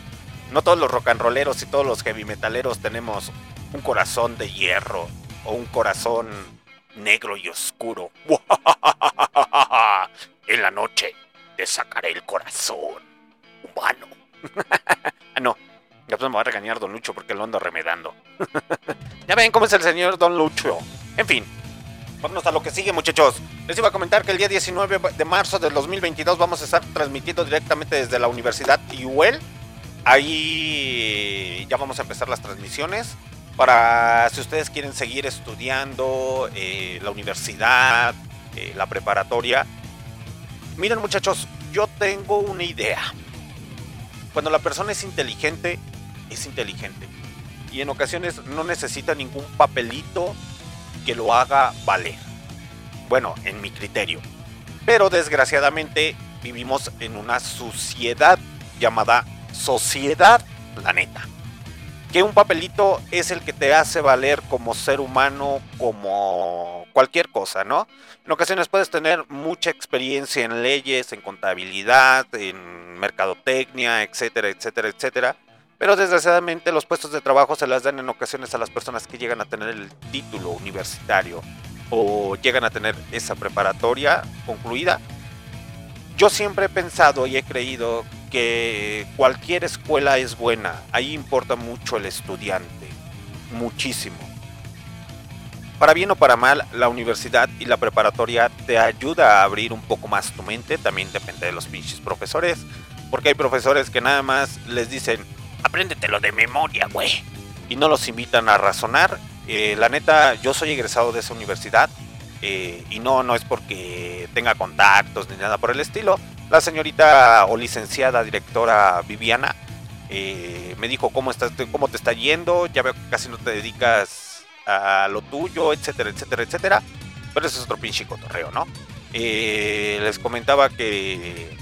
No todos los rock and rolleros y todos los heavy metaleros tenemos un corazón de hierro o un corazón negro y oscuro. En la noche te sacaré el corazón humano. ah, no. Ya pues me va a regañar Don Lucho porque lo ando remedando. ya ven cómo es el señor Don Lucho. En fin, vámonos a lo que sigue, muchachos. Les iba a comentar que el día 19 de marzo del 2022 vamos a estar transmitiendo directamente desde la Universidad IUEL. Ahí ya vamos a empezar las transmisiones. Para si ustedes quieren seguir estudiando eh, la universidad, eh, la preparatoria. Miren muchachos, yo tengo una idea. Cuando la persona es inteligente, es inteligente. Y en ocasiones no necesita ningún papelito que lo haga valer. Bueno, en mi criterio. Pero desgraciadamente vivimos en una sociedad llamada sociedad planeta. Que un papelito es el que te hace valer como ser humano, como cualquier cosa, ¿no? En ocasiones puedes tener mucha experiencia en leyes, en contabilidad, en mercadotecnia, etcétera, etcétera, etcétera. Pero desgraciadamente los puestos de trabajo se las dan en ocasiones a las personas que llegan a tener el título universitario o llegan a tener esa preparatoria concluida. Yo siempre he pensado y he creído que cualquier escuela es buena. Ahí importa mucho el estudiante. Muchísimo. Para bien o para mal, la universidad y la preparatoria te ayuda a abrir un poco más tu mente. También depende de los pinches profesores. Porque hay profesores que nada más les dicen, apréndetelo de memoria, güey. Y no los invitan a razonar. Eh, la neta, yo soy egresado de esa universidad. eh, y no, no es porque tenga contactos ni nada por el estilo. La señorita o licenciada directora Viviana eh, me dijo cómo, estás, cómo te está yendo. Ya veo que casi no te dedicas a lo tuyo, etcétera, etcétera, etcétera. Pero eso es otro pinche cotorreo, ¿no? Les comentaba que,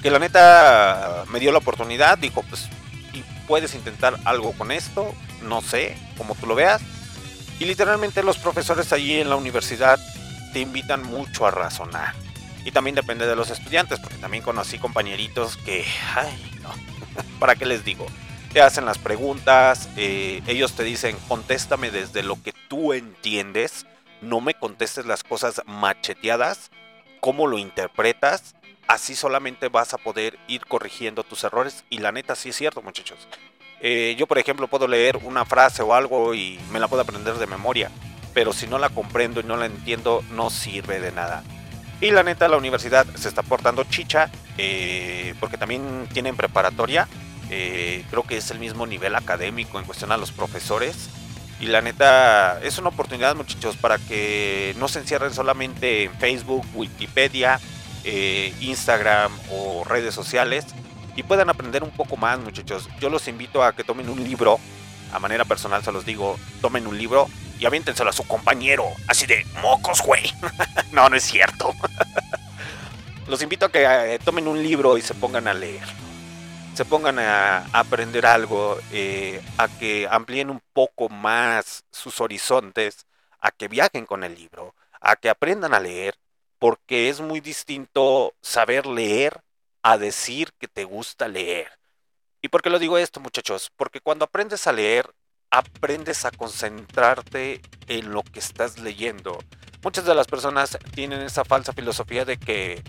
que la neta me dio la oportunidad. Dijo, pues, puedes intentar algo con esto. No sé, como tú lo veas. Y literalmente los profesores allí en la universidad te invitan mucho a razonar. Y también depende de los estudiantes, porque también conocí compañeritos que, ay, no, ¿para qué les digo? Te hacen las preguntas, eh, ellos te dicen, contéstame desde lo que tú entiendes, no me contestes las cosas macheteadas, cómo lo interpretas, así solamente vas a poder ir corrigiendo tus errores. Y la neta sí es cierto, muchachos. Eh, yo, por ejemplo, puedo leer una frase o algo y me la puedo aprender de memoria, pero si no la comprendo y no la entiendo, no sirve de nada. Y la neta, la universidad se está portando chicha, eh, porque también tienen preparatoria. eh, creo que es el mismo nivel académico en cuestión a los profesores. Y la neta, es una oportunidad, muchachos, para que no se encierren solamente en Facebook, Wikipedia, eh, Instagram o redes sociales y puedan aprender un poco más, muchachos. Yo los invito a que tomen un libro, a manera personal se los digo, tomen un libro y aviéntenselo a su compañero, así de mocos, güey. no, no es cierto. los invito a que eh, tomen un libro y se pongan a leer. Se pongan a aprender algo, eh, a que amplíen un poco más sus horizontes, a que viajen con el libro, a que aprendan a leer, porque es muy distinto saber leer a decir que te gusta leer. ¿Y por qué lo digo esto, muchachos? Porque cuando aprendes a leer, aprendes a concentrarte en lo que estás leyendo. Muchas de las personas tienen esa falsa filosofía de que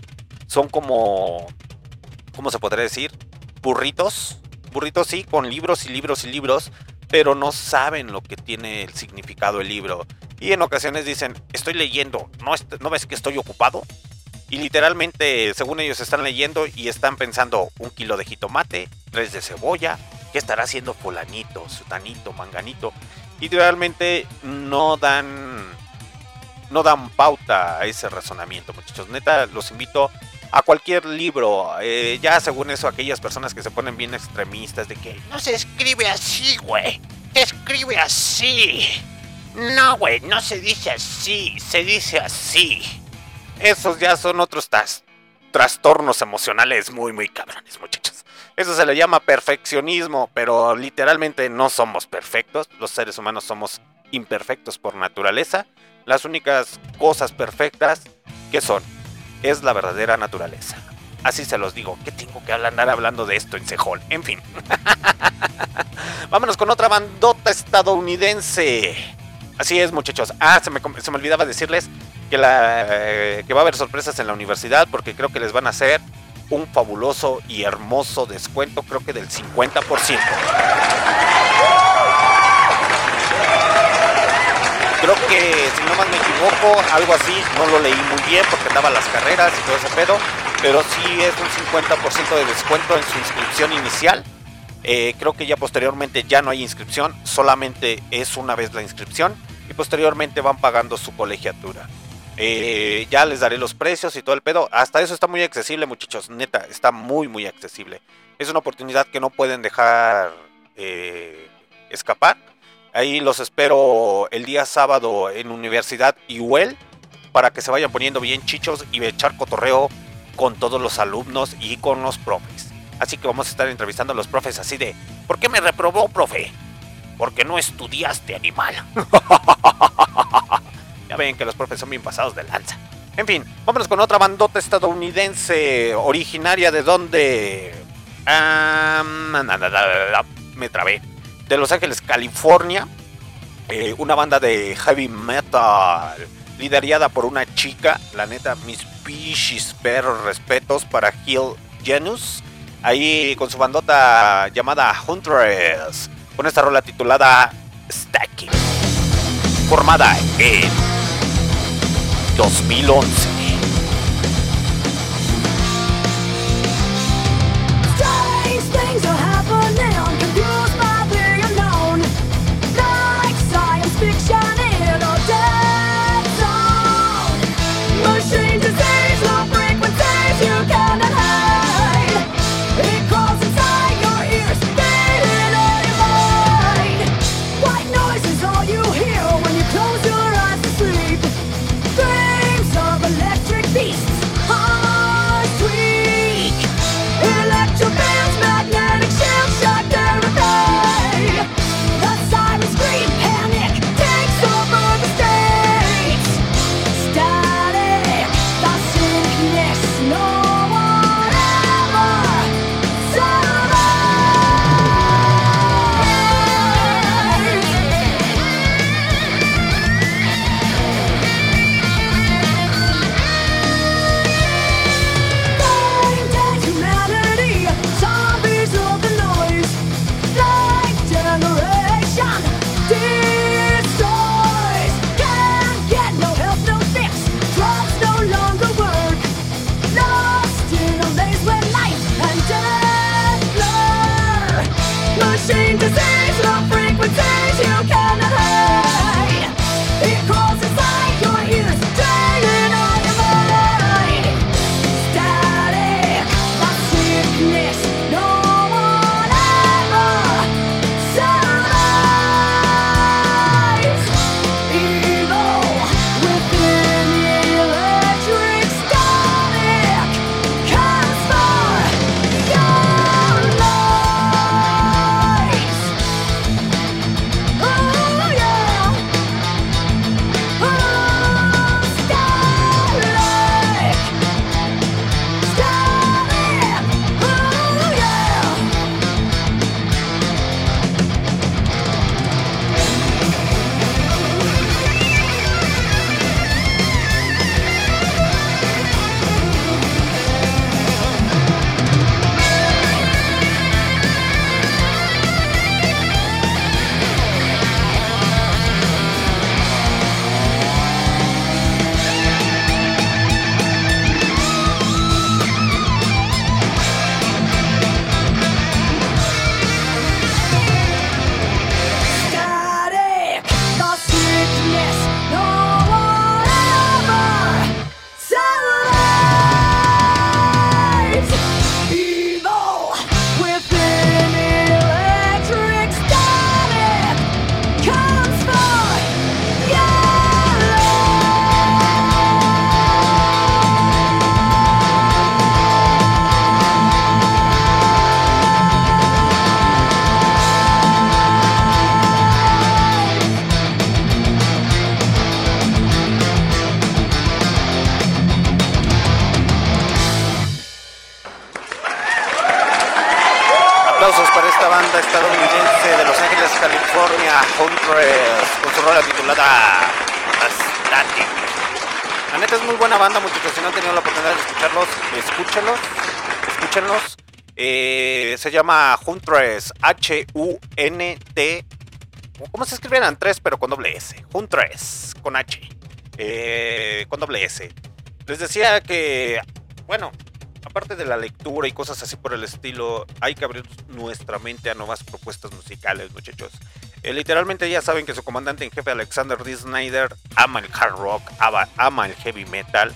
son como, ¿cómo se podría decir? Burritos. Burritos sí, con libros y libros y libros, pero no saben lo que tiene el significado del libro. Y en ocasiones dicen, estoy leyendo, ¿no, ¿no ves que estoy ocupado? Y literalmente, según ellos están leyendo y están pensando un kilo de jitomate, tres de cebolla, ¿Qué estará haciendo fulanito, sutanito, manganito? Y realmente no dan no dan pauta a ese razonamiento, muchachos. Neta, los invito a cualquier libro. eh, ya según eso, aquellas personas que se ponen bien extremistas de que No se escribe así, güey. Se escribe así. No, güey, no se dice así, se dice así. esos ya son otros tas- trastornos emocionales muy, muy cabrones, muchachos. Eso se le llama perfeccionismo, pero literalmente no somos perfectos. Los seres humanos somos imperfectos por naturaleza. Las únicas cosas perfectas que son es la verdadera naturaleza. Así se los digo, que tengo que andar hablando de esto en Cejón. En fin. Vámonos con otra bandota estadounidense. Así es, muchachos. Ah, se me, se me olvidaba decirles que, la, eh, que va a haber sorpresas en la universidad porque creo que les van a hacer un fabuloso y hermoso descuento, creo que del 50%. Creo que, si no mal me equivoco, algo así, no lo leí muy bien porque andaba las carreras y todo ese pedo, pero sí es un 50% de descuento en su inscripción inicial. Eh, creo que ya posteriormente ya no hay inscripción, solamente es una vez la inscripción y posteriormente van pagando su colegiatura. Eh, ya les daré los precios y todo el pedo. Hasta eso está muy accesible, muchachos. Neta, está muy, muy accesible. Es una oportunidad que no pueden dejar eh, escapar. Ahí los espero el día sábado en Universidad IUEL para que se vayan poniendo bien chichos y echar cotorreo con todos los alumnos y con los profes. Así que vamos a estar entrevistando a los profes así de, ¿por qué me reprobó, profe? Porque no estudiaste, animal. ya ven que los profes son bien pasados de lanza. En fin, vámonos con otra bandota estadounidense, originaria de donde... Na, me trabé. De Los Ángeles, California. Eh, una banda de heavy metal liderada por una chica. La neta, mis pichis perros respetos para Hill Genus. Ahí con su bandota llamada Huntress. Con esta rola titulada Stacking. Formada en 2011. Se llama Huntress, H-U-N-T. ¿Cómo se escribieran? Tres, pero con doble S. Huntress, con H. Eh, con doble S. Les decía que, bueno, aparte de la lectura y cosas así por el estilo, hay que abrir nuestra mente a nuevas propuestas musicales, muchachos. Eh, literalmente ya saben que su comandante en jefe Alexander D. Snyder ama el hard rock, ama el heavy metal,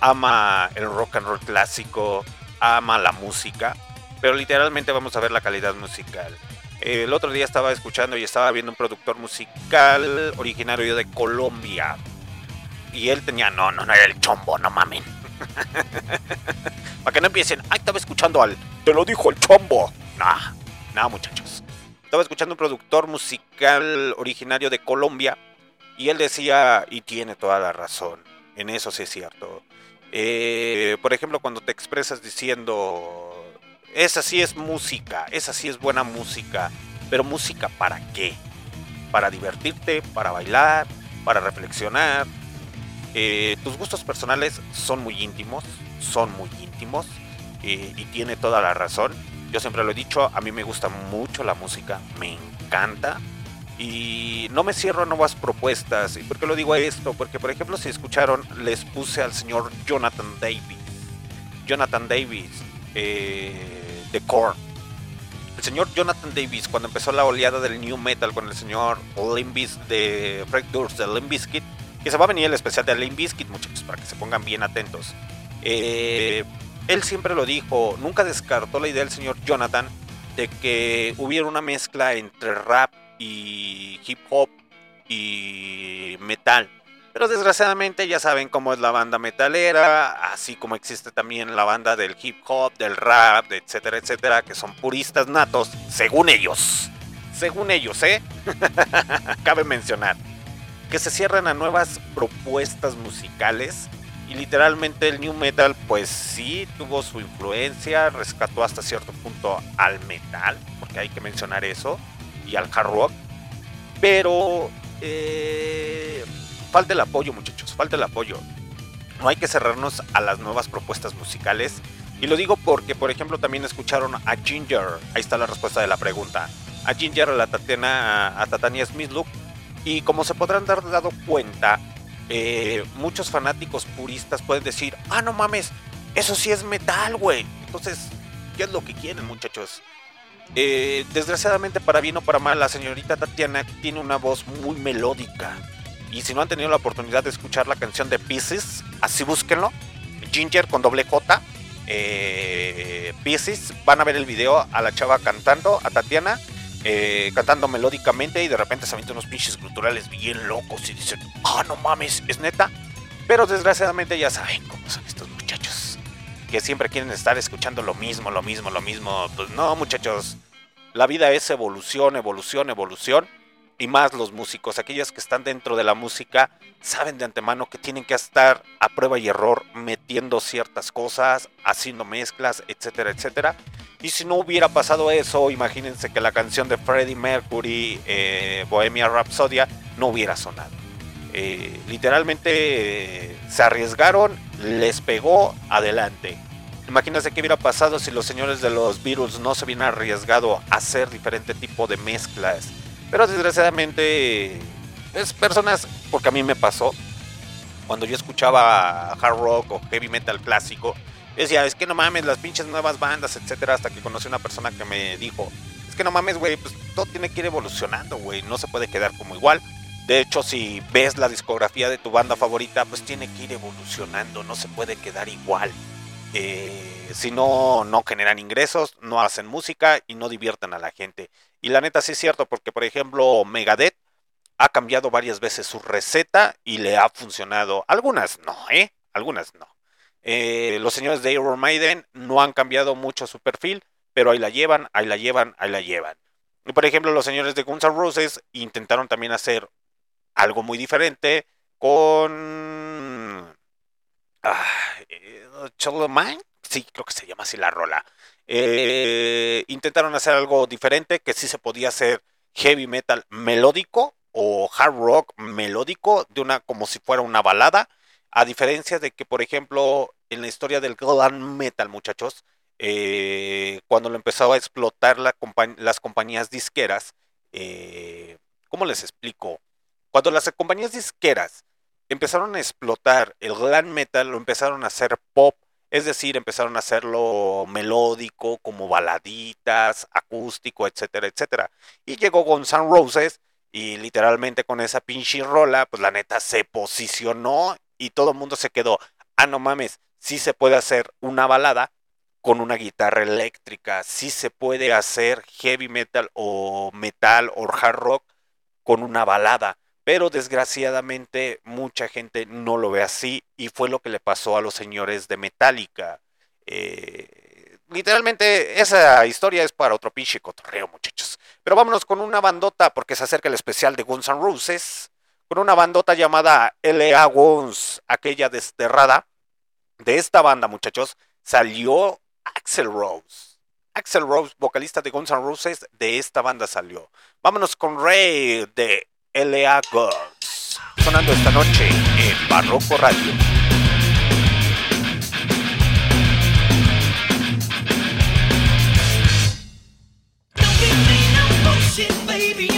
ama el rock and roll clásico, ama la música, pero literalmente vamos a ver la calidad musical. El otro día estaba escuchando y estaba viendo un productor musical originario de Colombia. Y él tenía, no, no, no era el chombo, no mamen. Para que no empiecen, ay, estaba escuchando al, te lo dijo el chombo. Nah, nah, muchachos. Estaba escuchando un productor musical originario de Colombia y él decía, y tiene toda la razón, en eso sí es cierto. Eh, por ejemplo, cuando te expresas diciendo, esa sí es música, esa sí es buena música, pero música para qué? Para divertirte, para bailar, para reflexionar. Eh, tus gustos personales son muy íntimos, son muy íntimos eh, y tiene toda la razón. Yo siempre lo he dicho, a mí me gusta mucho la música, me encanta y no me cierro a nuevas propuestas. ¿Y por qué lo digo esto? Porque, por ejemplo, si escucharon, les puse al señor Jonathan Davis. Jonathan Davis, eh, de Core. El señor Jonathan Davis, cuando empezó la oleada del New Metal con el señor Limbis de Fred Durst de Limp Bizkit, que se va a venir el especial de Limp Bizkit, muchachos, para que se pongan bien atentos. Eh, él siempre lo dijo, nunca descartó la idea del señor Jonathan de que hubiera una mezcla entre rap y hip hop y metal. Pero desgraciadamente ya saben cómo es la banda metalera, así como existe también la banda del hip hop, del rap, etcétera, etcétera, que son puristas natos, según ellos. Según ellos, ¿eh? Cabe mencionar que se cierran a nuevas propuestas musicales y literalmente el new metal pues sí tuvo su influencia, rescató hasta cierto punto al metal, porque hay que mencionar eso, y al hard rock, pero eh, falta el apoyo muchachos, falta el apoyo. No hay que cerrarnos a las nuevas propuestas musicales. Y lo digo porque, por ejemplo, también escucharon a Ginger. Ahí está la respuesta de la pregunta. A Ginger, a la Tatiana, a Tatania Smithlook. Y como se podrán dar dado cuenta, eh, muchos fanáticos puristas pueden decir, ah, no mames, eso sí es metal, güey. Entonces, ¿qué es lo que quieren, muchachos? Eh, desgraciadamente, para bien o para mal, la señorita Tatiana tiene una voz muy melódica. Y si no han tenido la oportunidad de escuchar la canción de Pieces, así búsquenlo. Ginger con doble J. Eh, Pieces, van a ver el video a la chava cantando, a Tatiana, eh, cantando melódicamente y de repente se avientan unos pinches culturales bien locos y dicen, ah, no mames, es neta. Pero desgraciadamente ya saben cómo son estos muchachos. Que siempre quieren estar escuchando lo mismo, lo mismo, lo mismo. Pues no, muchachos. La vida es evolución, evolución, evolución. Y más los músicos, aquellos que están dentro de la música, saben de antemano que tienen que estar a prueba y error metiendo ciertas cosas, haciendo mezclas, etcétera, etcétera. Y si no hubiera pasado eso, imagínense que la canción de Freddie Mercury, eh, Bohemia Rhapsodia, no hubiera sonado. Eh, literalmente eh, se arriesgaron, les pegó, adelante. Imagínense qué hubiera pasado si los señores de los Beatles no se hubieran arriesgado a hacer diferente tipo de mezclas. Pero desgraciadamente es personas, porque a mí me pasó, cuando yo escuchaba hard rock o heavy metal clásico, decía, es que no mames, las pinches nuevas bandas, etcétera, hasta que conocí una persona que me dijo, es que no mames, güey, pues todo tiene que ir evolucionando, güey, no se puede quedar como igual. De hecho, si ves la discografía de tu banda favorita, pues tiene que ir evolucionando, no se puede quedar igual. Eh, si no, no generan ingresos, no hacen música y no divierten a la gente. Y la neta sí es cierto, porque por ejemplo, Megadeth ha cambiado varias veces su receta y le ha funcionado. Algunas no, ¿eh? Algunas no. Eh, los señores de Iron Maiden no han cambiado mucho su perfil, pero ahí la llevan, ahí la llevan, ahí la llevan. Y por ejemplo, los señores de Guns N' Roses intentaron también hacer algo muy diferente con. Ah, eh, Cholo Man. Sí, creo que se llama así la rola. Eh, intentaron hacer algo diferente, que sí se podía hacer heavy metal melódico o hard rock melódico, de una como si fuera una balada, a diferencia de que, por ejemplo, en la historia del glam metal, muchachos, eh, cuando lo empezó a explotar las compañías disqueras, eh, ¿cómo les explico? Cuando las compañías disqueras empezaron a explotar el glam metal, lo empezaron a hacer pop, es decir, empezaron a hacerlo melódico, como baladitas, acústico, etcétera, etcétera. Y llegó Guns N' Roses y literalmente con esa pinche rola, pues la neta se posicionó y todo el mundo se quedó, ah, no mames, sí se puede hacer una balada con una guitarra eléctrica, sí se puede hacer heavy metal o metal o hard rock con una balada, pero desgraciadamente mucha gente no lo ve así y fue lo que le pasó a los señores de Metallica. Eh, literalmente esa historia es para otro pinche cotorreo, muchachos. Pero vámonos con una bandota porque se acerca el especial de Guns N' Roses, con una bandota llamada L.A. Guns, aquella desterrada. De esta banda, muchachos, salió Axel Rose. Axel Rose, vocalista de Guns N' Roses, de esta banda salió. Vámonos con Ray de L.A. Guns. Sonando esta noche en Barroco Radio. Baby,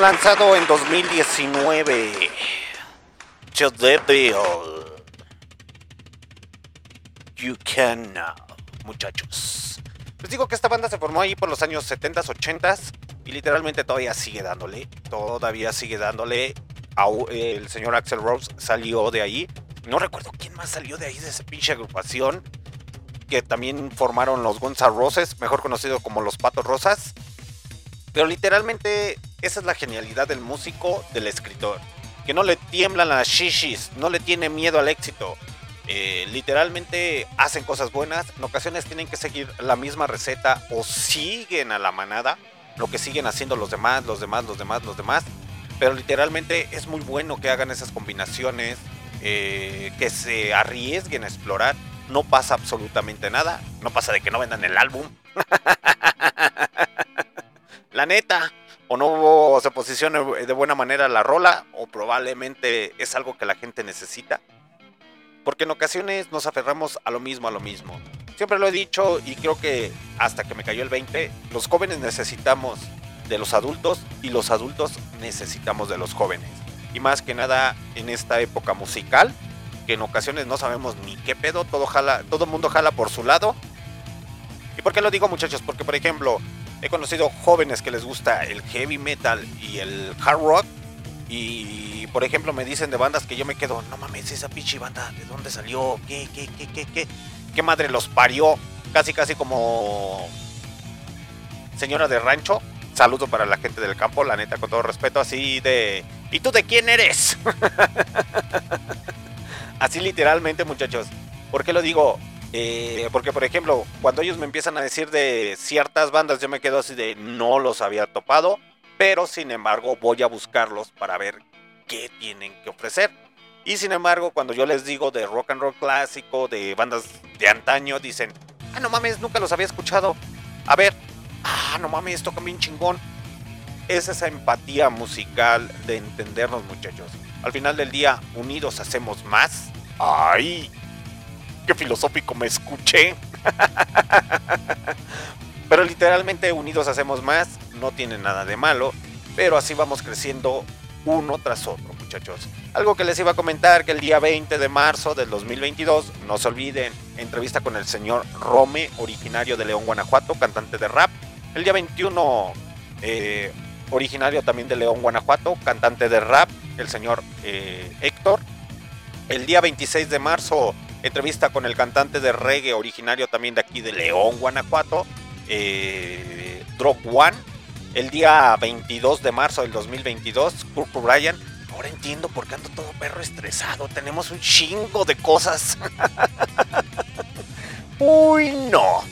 lanzado en 2019, The. You Can Now, muchachos. Les digo que esta banda se formó ahí por los años 70s, 80s y literalmente todavía sigue dándole, todavía sigue dándole. El señor Axel Rose salió de ahí. No recuerdo quién más salió de ahí, de esa pinche agrupación. Que también formaron los Guns N' Roses, mejor conocido como los Patos Rosas. Pero literalmente esa es la genialidad del músico, del escritor. Que no le tiemblan las shishis, no le tiene miedo al éxito. Eh, literalmente hacen cosas buenas. En ocasiones tienen que seguir la misma receta o siguen a la manada. Lo que siguen haciendo los demás, los demás, los demás, los demás. Pero literalmente es muy bueno que hagan esas combinaciones. eh, que se arriesguen a explorar. No pasa absolutamente nada. No pasa de que no vendan el álbum. la neta. O no se posicione de buena manera la rola. O probablemente es algo que la gente necesita. Porque en ocasiones nos aferramos a lo mismo, a lo mismo. Siempre lo he dicho y creo que hasta que me cayó el 20, los jóvenes necesitamos de los adultos y los adultos necesitamos de los jóvenes. Y más que nada en esta época musical, que en ocasiones no sabemos ni qué pedo, todo jala, todo mundo jala por su lado. ¿Y por qué lo digo muchachos? Porque por ejemplo, he conocido jóvenes que les gusta el heavy metal y el hard rock y por ejemplo me dicen de bandas que yo me quedo, no mames, esa pinche banda, ¿de dónde salió? ¿Qué, qué, qué, qué, qué? ¿Qué madre los parió? Casi, casi como señora de rancho. Saludo para la gente del campo, la neta, con todo respeto, así de... ¿Y tú de quién eres? así literalmente, muchachos. ¿Por qué lo digo? Eh, porque, por ejemplo, cuando ellos me empiezan a decir de ciertas bandas, yo me quedo así de no los había topado, pero sin embargo voy a buscarlos para ver qué tienen que ofrecer. Y sin embargo, cuando yo les digo de rock and roll clásico, de bandas de antaño, dicen, ah, no mames, nunca los había escuchado. A ver, ah, no mames, tocan bien chingón. Es esa empatía musical de entendernos, muchachos. Al final del día, unidos hacemos más. ¡Ay! ¡Qué filosófico me escuché! Pero literalmente unidos hacemos más, no tiene nada de malo, pero así vamos creciendo uno tras otro, muchachos. Algo que les iba a comentar que el día 20 de marzo del 2022, no se olviden, entrevista con el señor Rome, originario de León, Guanajuato, cantante de rap. El día 21, eh, originario también de León, Guanajuato, cantante de rap, el señor eh, Héctor. El día 26 de marzo, entrevista con el cantante de reggae originario también de aquí de León, Guanajuato, eh, Drop One. El día 22 de marzo del 2022, Kurt Bryan. Ahora entiendo por qué ando todo perro estresado. Tenemos un chingo de cosas. Uy, no.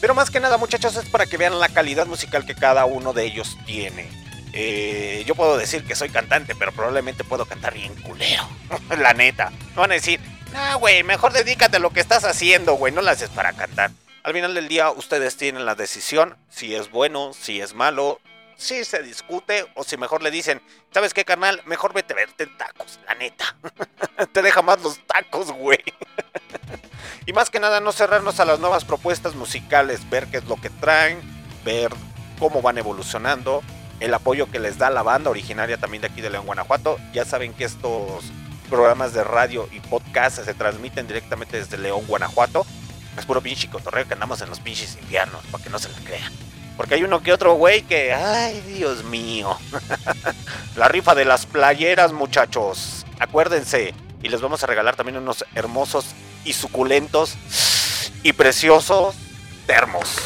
Pero más que nada, muchachos, es para que vean la calidad musical que cada uno de ellos tiene. Eh, yo puedo decir que soy cantante, pero probablemente puedo cantar bien culero. la neta. Me van a decir, no, güey, mejor dedícate a lo que estás haciendo, güey. No lo haces para cantar. Al final del día, ustedes tienen la decisión si es bueno, si es malo, si se discute o si mejor le dicen, ¿sabes qué, carnal? Mejor vete a verte en tacos, la neta. Te deja más los tacos, güey. y más que nada, no cerrarnos a las nuevas propuestas musicales, ver qué es lo que traen, ver cómo van evolucionando, el apoyo que les da la banda originaria también de aquí de León, Guanajuato. Ya saben que estos programas de radio y podcast se transmiten directamente desde León, Guanajuato. Es puro pinche cotorreo que andamos en los pinches infiernos, para que no se la crean. Porque hay uno que otro güey que, ay, Dios mío. la rifa de las playeras, muchachos. Acuérdense. Y les vamos a regalar también unos hermosos y suculentos y preciosos termos.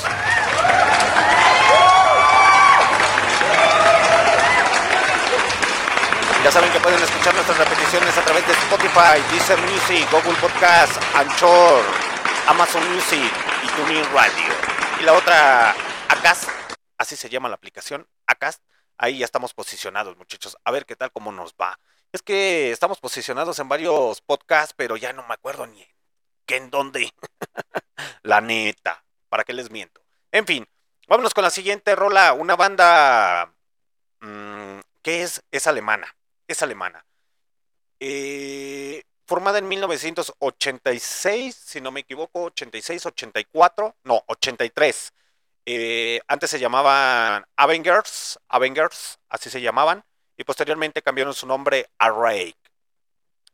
Ya saben que pueden escuchar nuestras repeticiones a través de Spotify, Deezer Music, Google Podcast, Anchor, Amazon Music y TuneIn Radio. Y la otra, Acast, así se llama la aplicación, Acast. Ahí ya estamos posicionados, muchachos. A ver qué tal, cómo nos va. Es que estamos posicionados en varios podcasts, pero ya no me acuerdo ni que en dónde. la neta, ¿para qué les miento? En fin, vámonos con la siguiente rola. Una banda mm, que es, es alemana. Es alemana. Eh, formada en 1986, si no me equivoco, 86, 84, no, 83. Eh, antes se llamaban Avengers, Avengers, así se llamaban, y posteriormente cambiaron su nombre a Rake.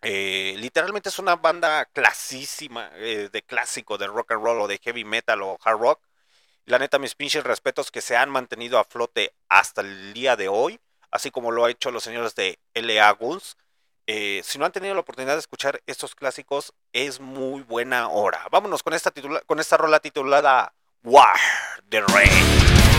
Eh, literalmente es una banda clasísima, eh, de clásico, de rock and roll o de heavy metal o hard rock. La neta, mis pinches respetos que se han mantenido a flote hasta el día de hoy, así como lo han hecho los señores de L.A. Guns. Eh, si no han tenido la oportunidad de escuchar estos clásicos, es muy buena hora. Vámonos con esta, con esta rola titulada War de Rey.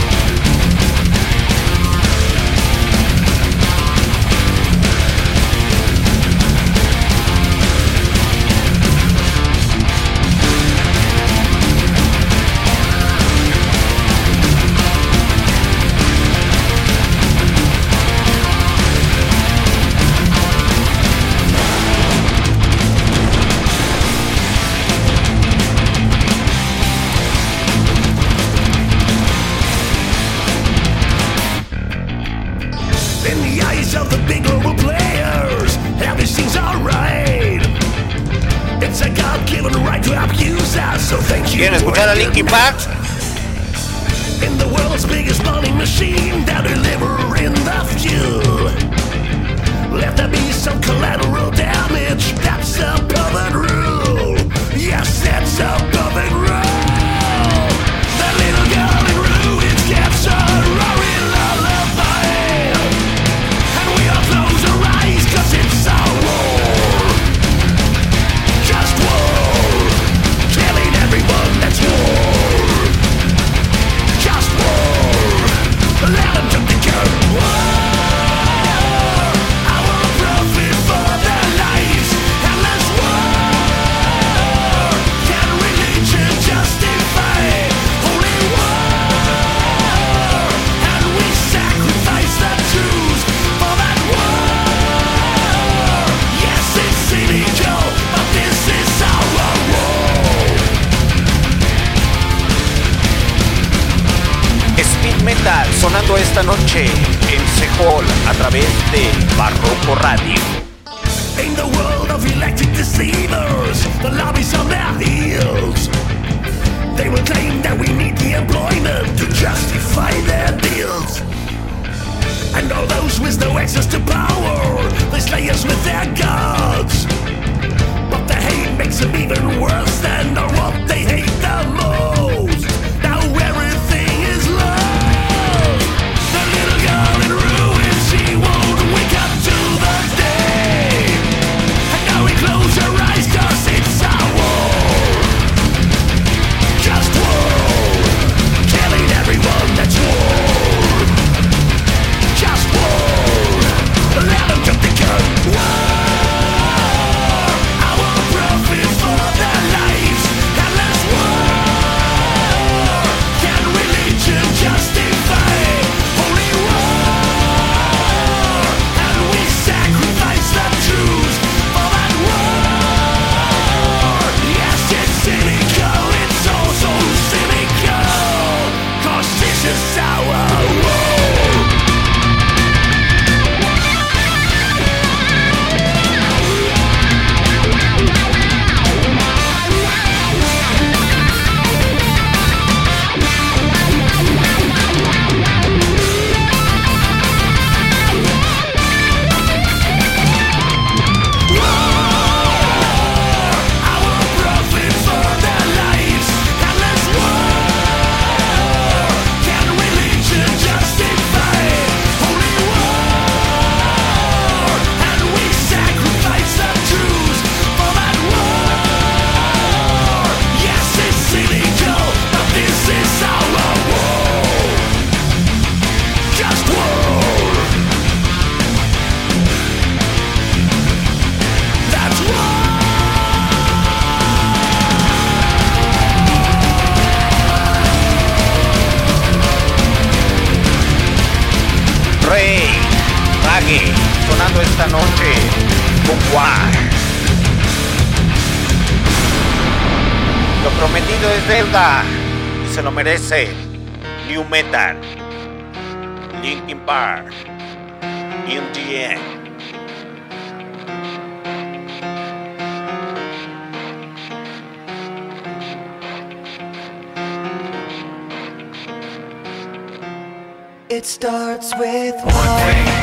¿Quieren escuchar a Linkin Park? In the world's biggest money machine, they're delivering the fuel. Let there be some collateral damage. That's a perfect rule. Yes, that's a esta noche en Sehol a través de Barroco Radio. In the world of electric deceivers, the lobby's on their heels. They will claim that we need the employment to justify their deals. And all those with no access to power, they slay us with their gods. But the hate makes them even worse than what they hate the most. Esta noche. Lo prometido es deuda y se lo merece New Metal, Linkin Park, End. It starts with One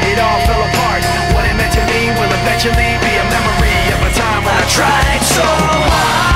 it all fell apart. What it meant to me will eventually be a memory of a time when I tried so hard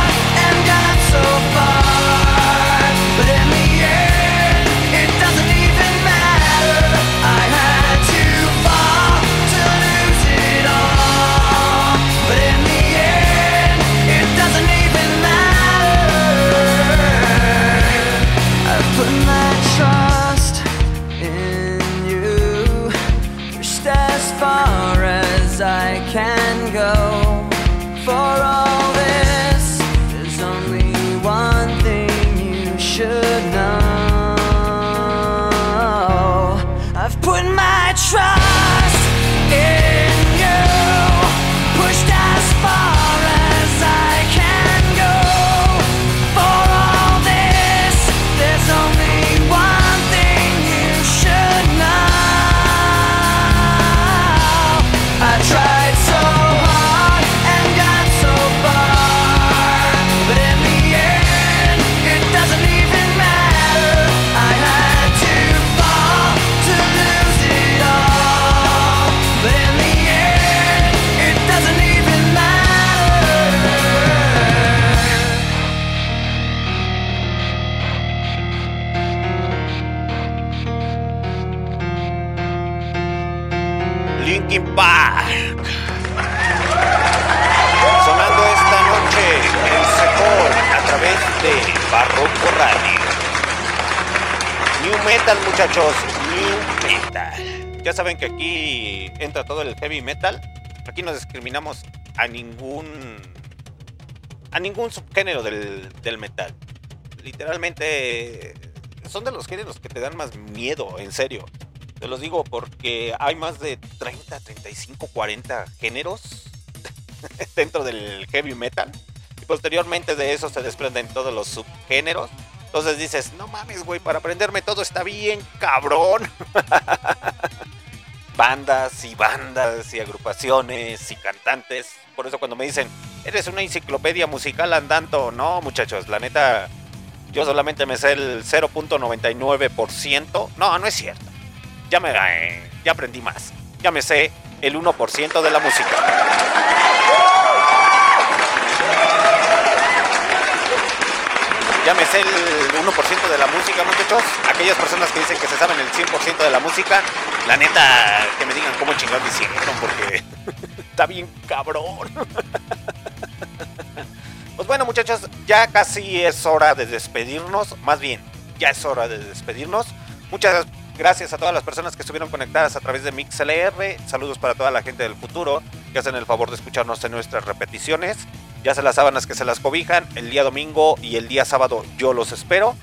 Metal, muchachos. Metal. Ya saben que aquí entra todo el heavy metal. Aquí no discriminamos a ningún a ningún subgénero del, del metal. Literalmente son de los géneros que te dan más miedo, en serio. Te los digo porque hay más de 30, 35, 40 géneros dentro del heavy metal. Y posteriormente de eso se desprenden todos los subgéneros. Entonces dices, no mames, güey, para aprenderme todo está bien, cabrón. bandas y bandas y agrupaciones y cantantes. Por eso cuando me dicen, eres una enciclopedia musical andando, no, muchachos, la neta, yo solamente me sé el 0.99%. No, no es cierto. Ya me eh, ya aprendí más. Ya me sé el 1% de la música. Sé el 1% de la música, muchachos. Aquellas personas que dicen que se saben el 100% de la música, la neta, que me digan cómo chingados hicieron, porque está bien cabrón. Pues bueno, muchachos, ya casi es hora de despedirnos. Más bien, ya es hora de despedirnos. Muchas gracias a todas las personas que estuvieron conectadas a través de MixLR. Saludos para toda la gente del futuro que hacen el favor de escucharnos en nuestras repeticiones. Ya se las sábanas que se las cobijan. El día domingo y el día sábado yo los espero.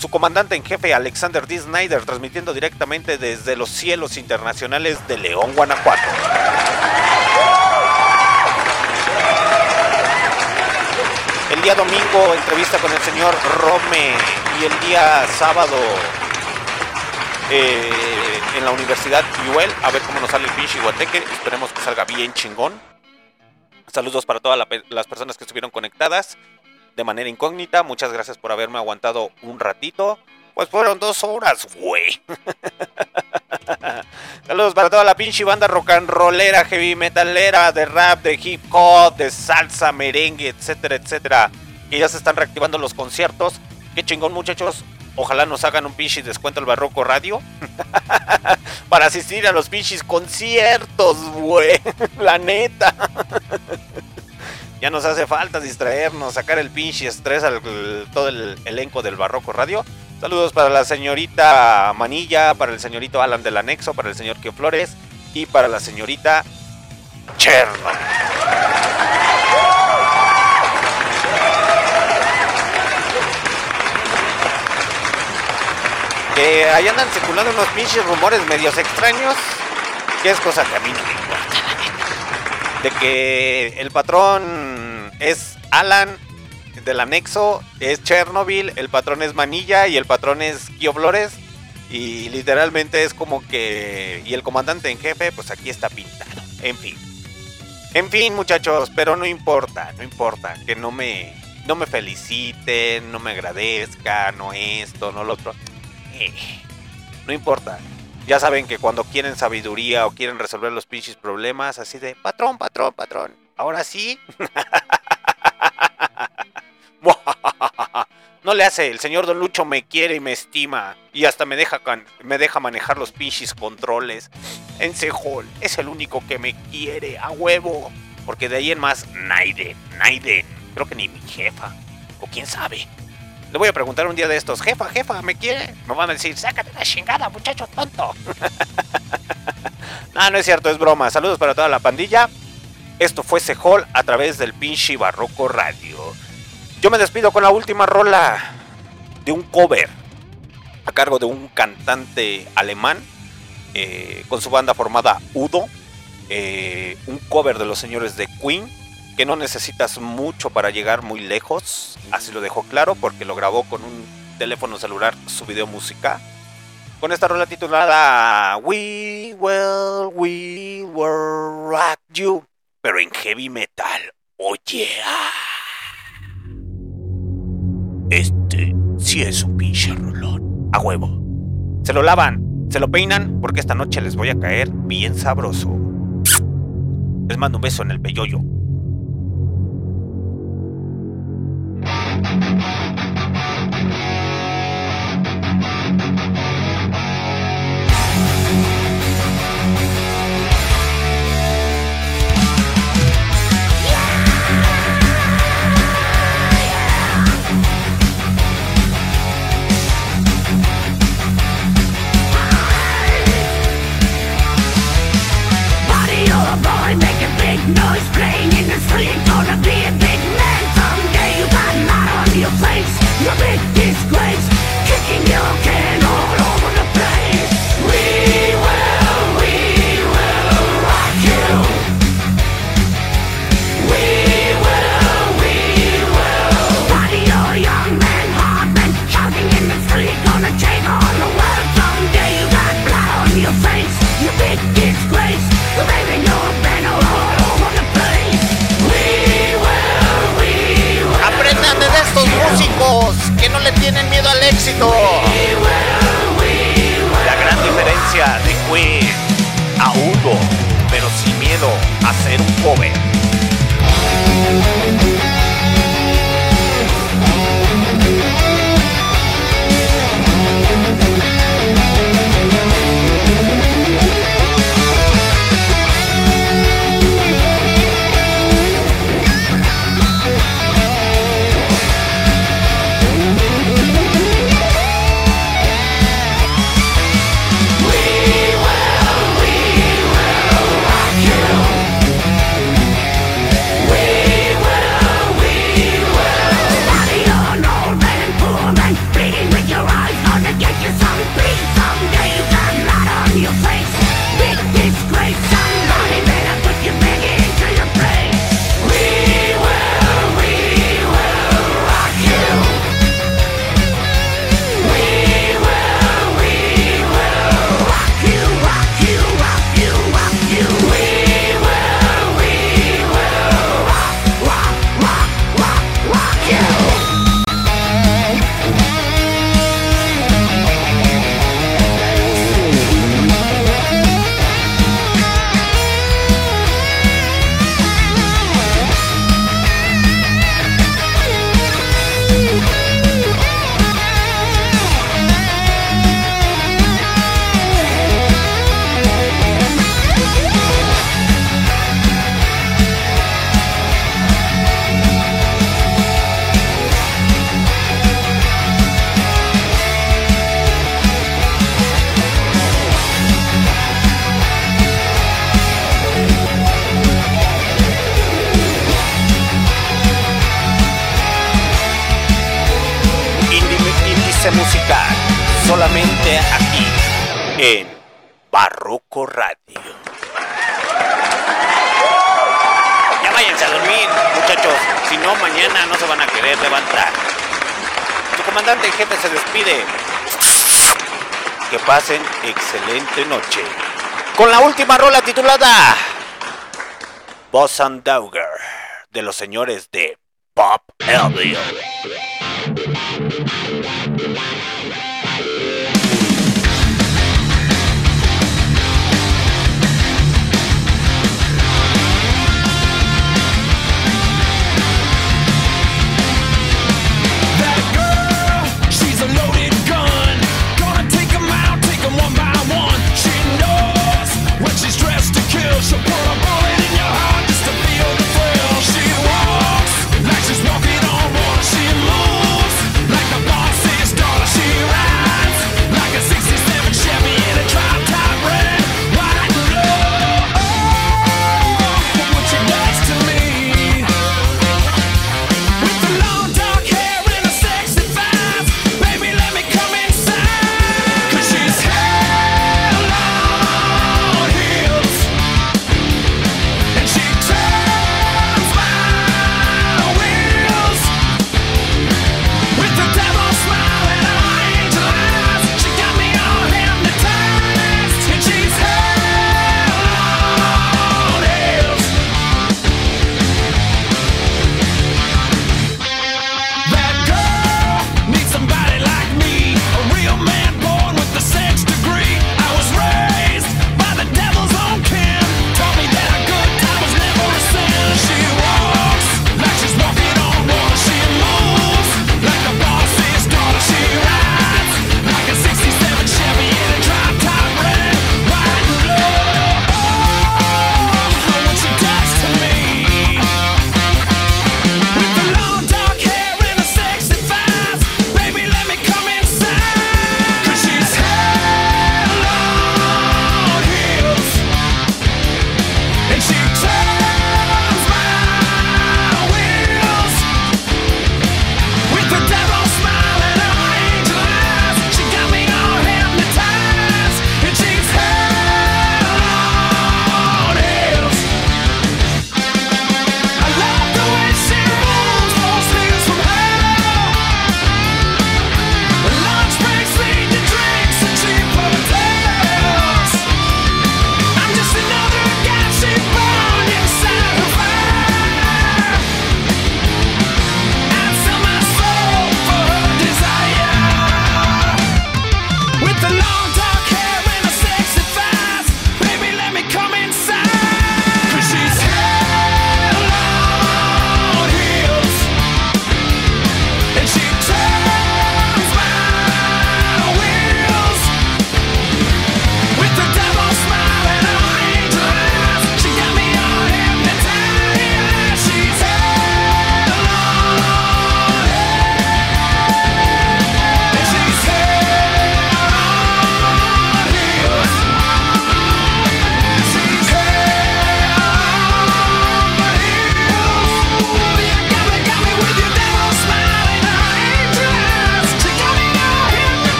Su comandante en jefe, Alexander D. Snyder, transmitiendo directamente desde los cielos internacionales de León, Guanajuato. El día domingo entrevista con el señor Rome y el día sábado eh, en la Universidad UL a ver cómo nos sale el pinche guateque. Esperemos que salga bien chingón. Saludos para todas las personas que estuvieron conectadas de manera incógnita. Muchas gracias por haberme aguantado un ratito. Pues fueron dos horas, güey. Saludos para toda la pinche banda rock and rollera, heavy metalera, de rap, de hip hop, de salsa, merengue, etcétera, etcétera. Que ya se están reactivando los conciertos. Qué chingón, muchachos. Ojalá nos hagan un pinche descuento al Barroco Radio. para asistir a los pinches conciertos, güey. La neta. ya nos hace falta distraernos, sacar el pinche estrés al todo el elenco del Barroco Radio. Saludos para la señorita Manilla, para el señorito Alan del Anexo, para el señor Kio Flores y para la señorita Cherno. Que ahí andan circulando unos pinches rumores medios extraños, que es cosa que a mí no me importa. De que el patrón es Alan del anexo, es Chernobyl, el patrón es Manilla y el patrón es Kio Flores. Y literalmente es como que. Y el comandante en jefe, pues aquí está pintado. En fin. En fin, muchachos, pero no importa, no importa. Que no me. No me feliciten, no me agradezcan, no esto, no lo otro. No importa. Ya saben que cuando quieren sabiduría o quieren resolver los pinches problemas, así de patrón, patrón, patrón. Ahora sí. No le hace, el señor Don Lucho me quiere y me estima. Y hasta me deja, me deja manejar los pinches controles. En Sejol, es el único que me quiere, a huevo. Porque de ahí en más, Naiden, Naiden. Creo que ni mi jefa. O quién sabe. Le voy a preguntar un día de estos, jefa, jefa, ¿me quiere? Me van a decir, sácate la chingada, muchacho tonto. no, no es cierto, es broma. Saludos para toda la pandilla. Esto fue Sejol a través del pinche Barroco Radio. Yo me despido con la última rola de un cover a cargo de un cantante alemán eh, con su banda formada Udo. eh, un cover de los señores de Queen que no necesitas mucho para llegar muy lejos. Así lo dejó claro porque lo grabó con un teléfono celular su video música. Con esta rola titulada We Will, We Will Rock You, pero en heavy metal. Oye. Este sí es un pinche rolón. A huevo. Se lo lavan, se lo peinan, porque esta noche les voy a caer bien sabroso. Les mando un beso en el peyoyo. Éxito. La gran diferencia de Queen a Udo, pero sin miedo a ser un cover. Comandante en jefe se despide. Que pasen excelente noche. Con la última rola titulada Boss and Dogger de los señores de Pop Elvio. So.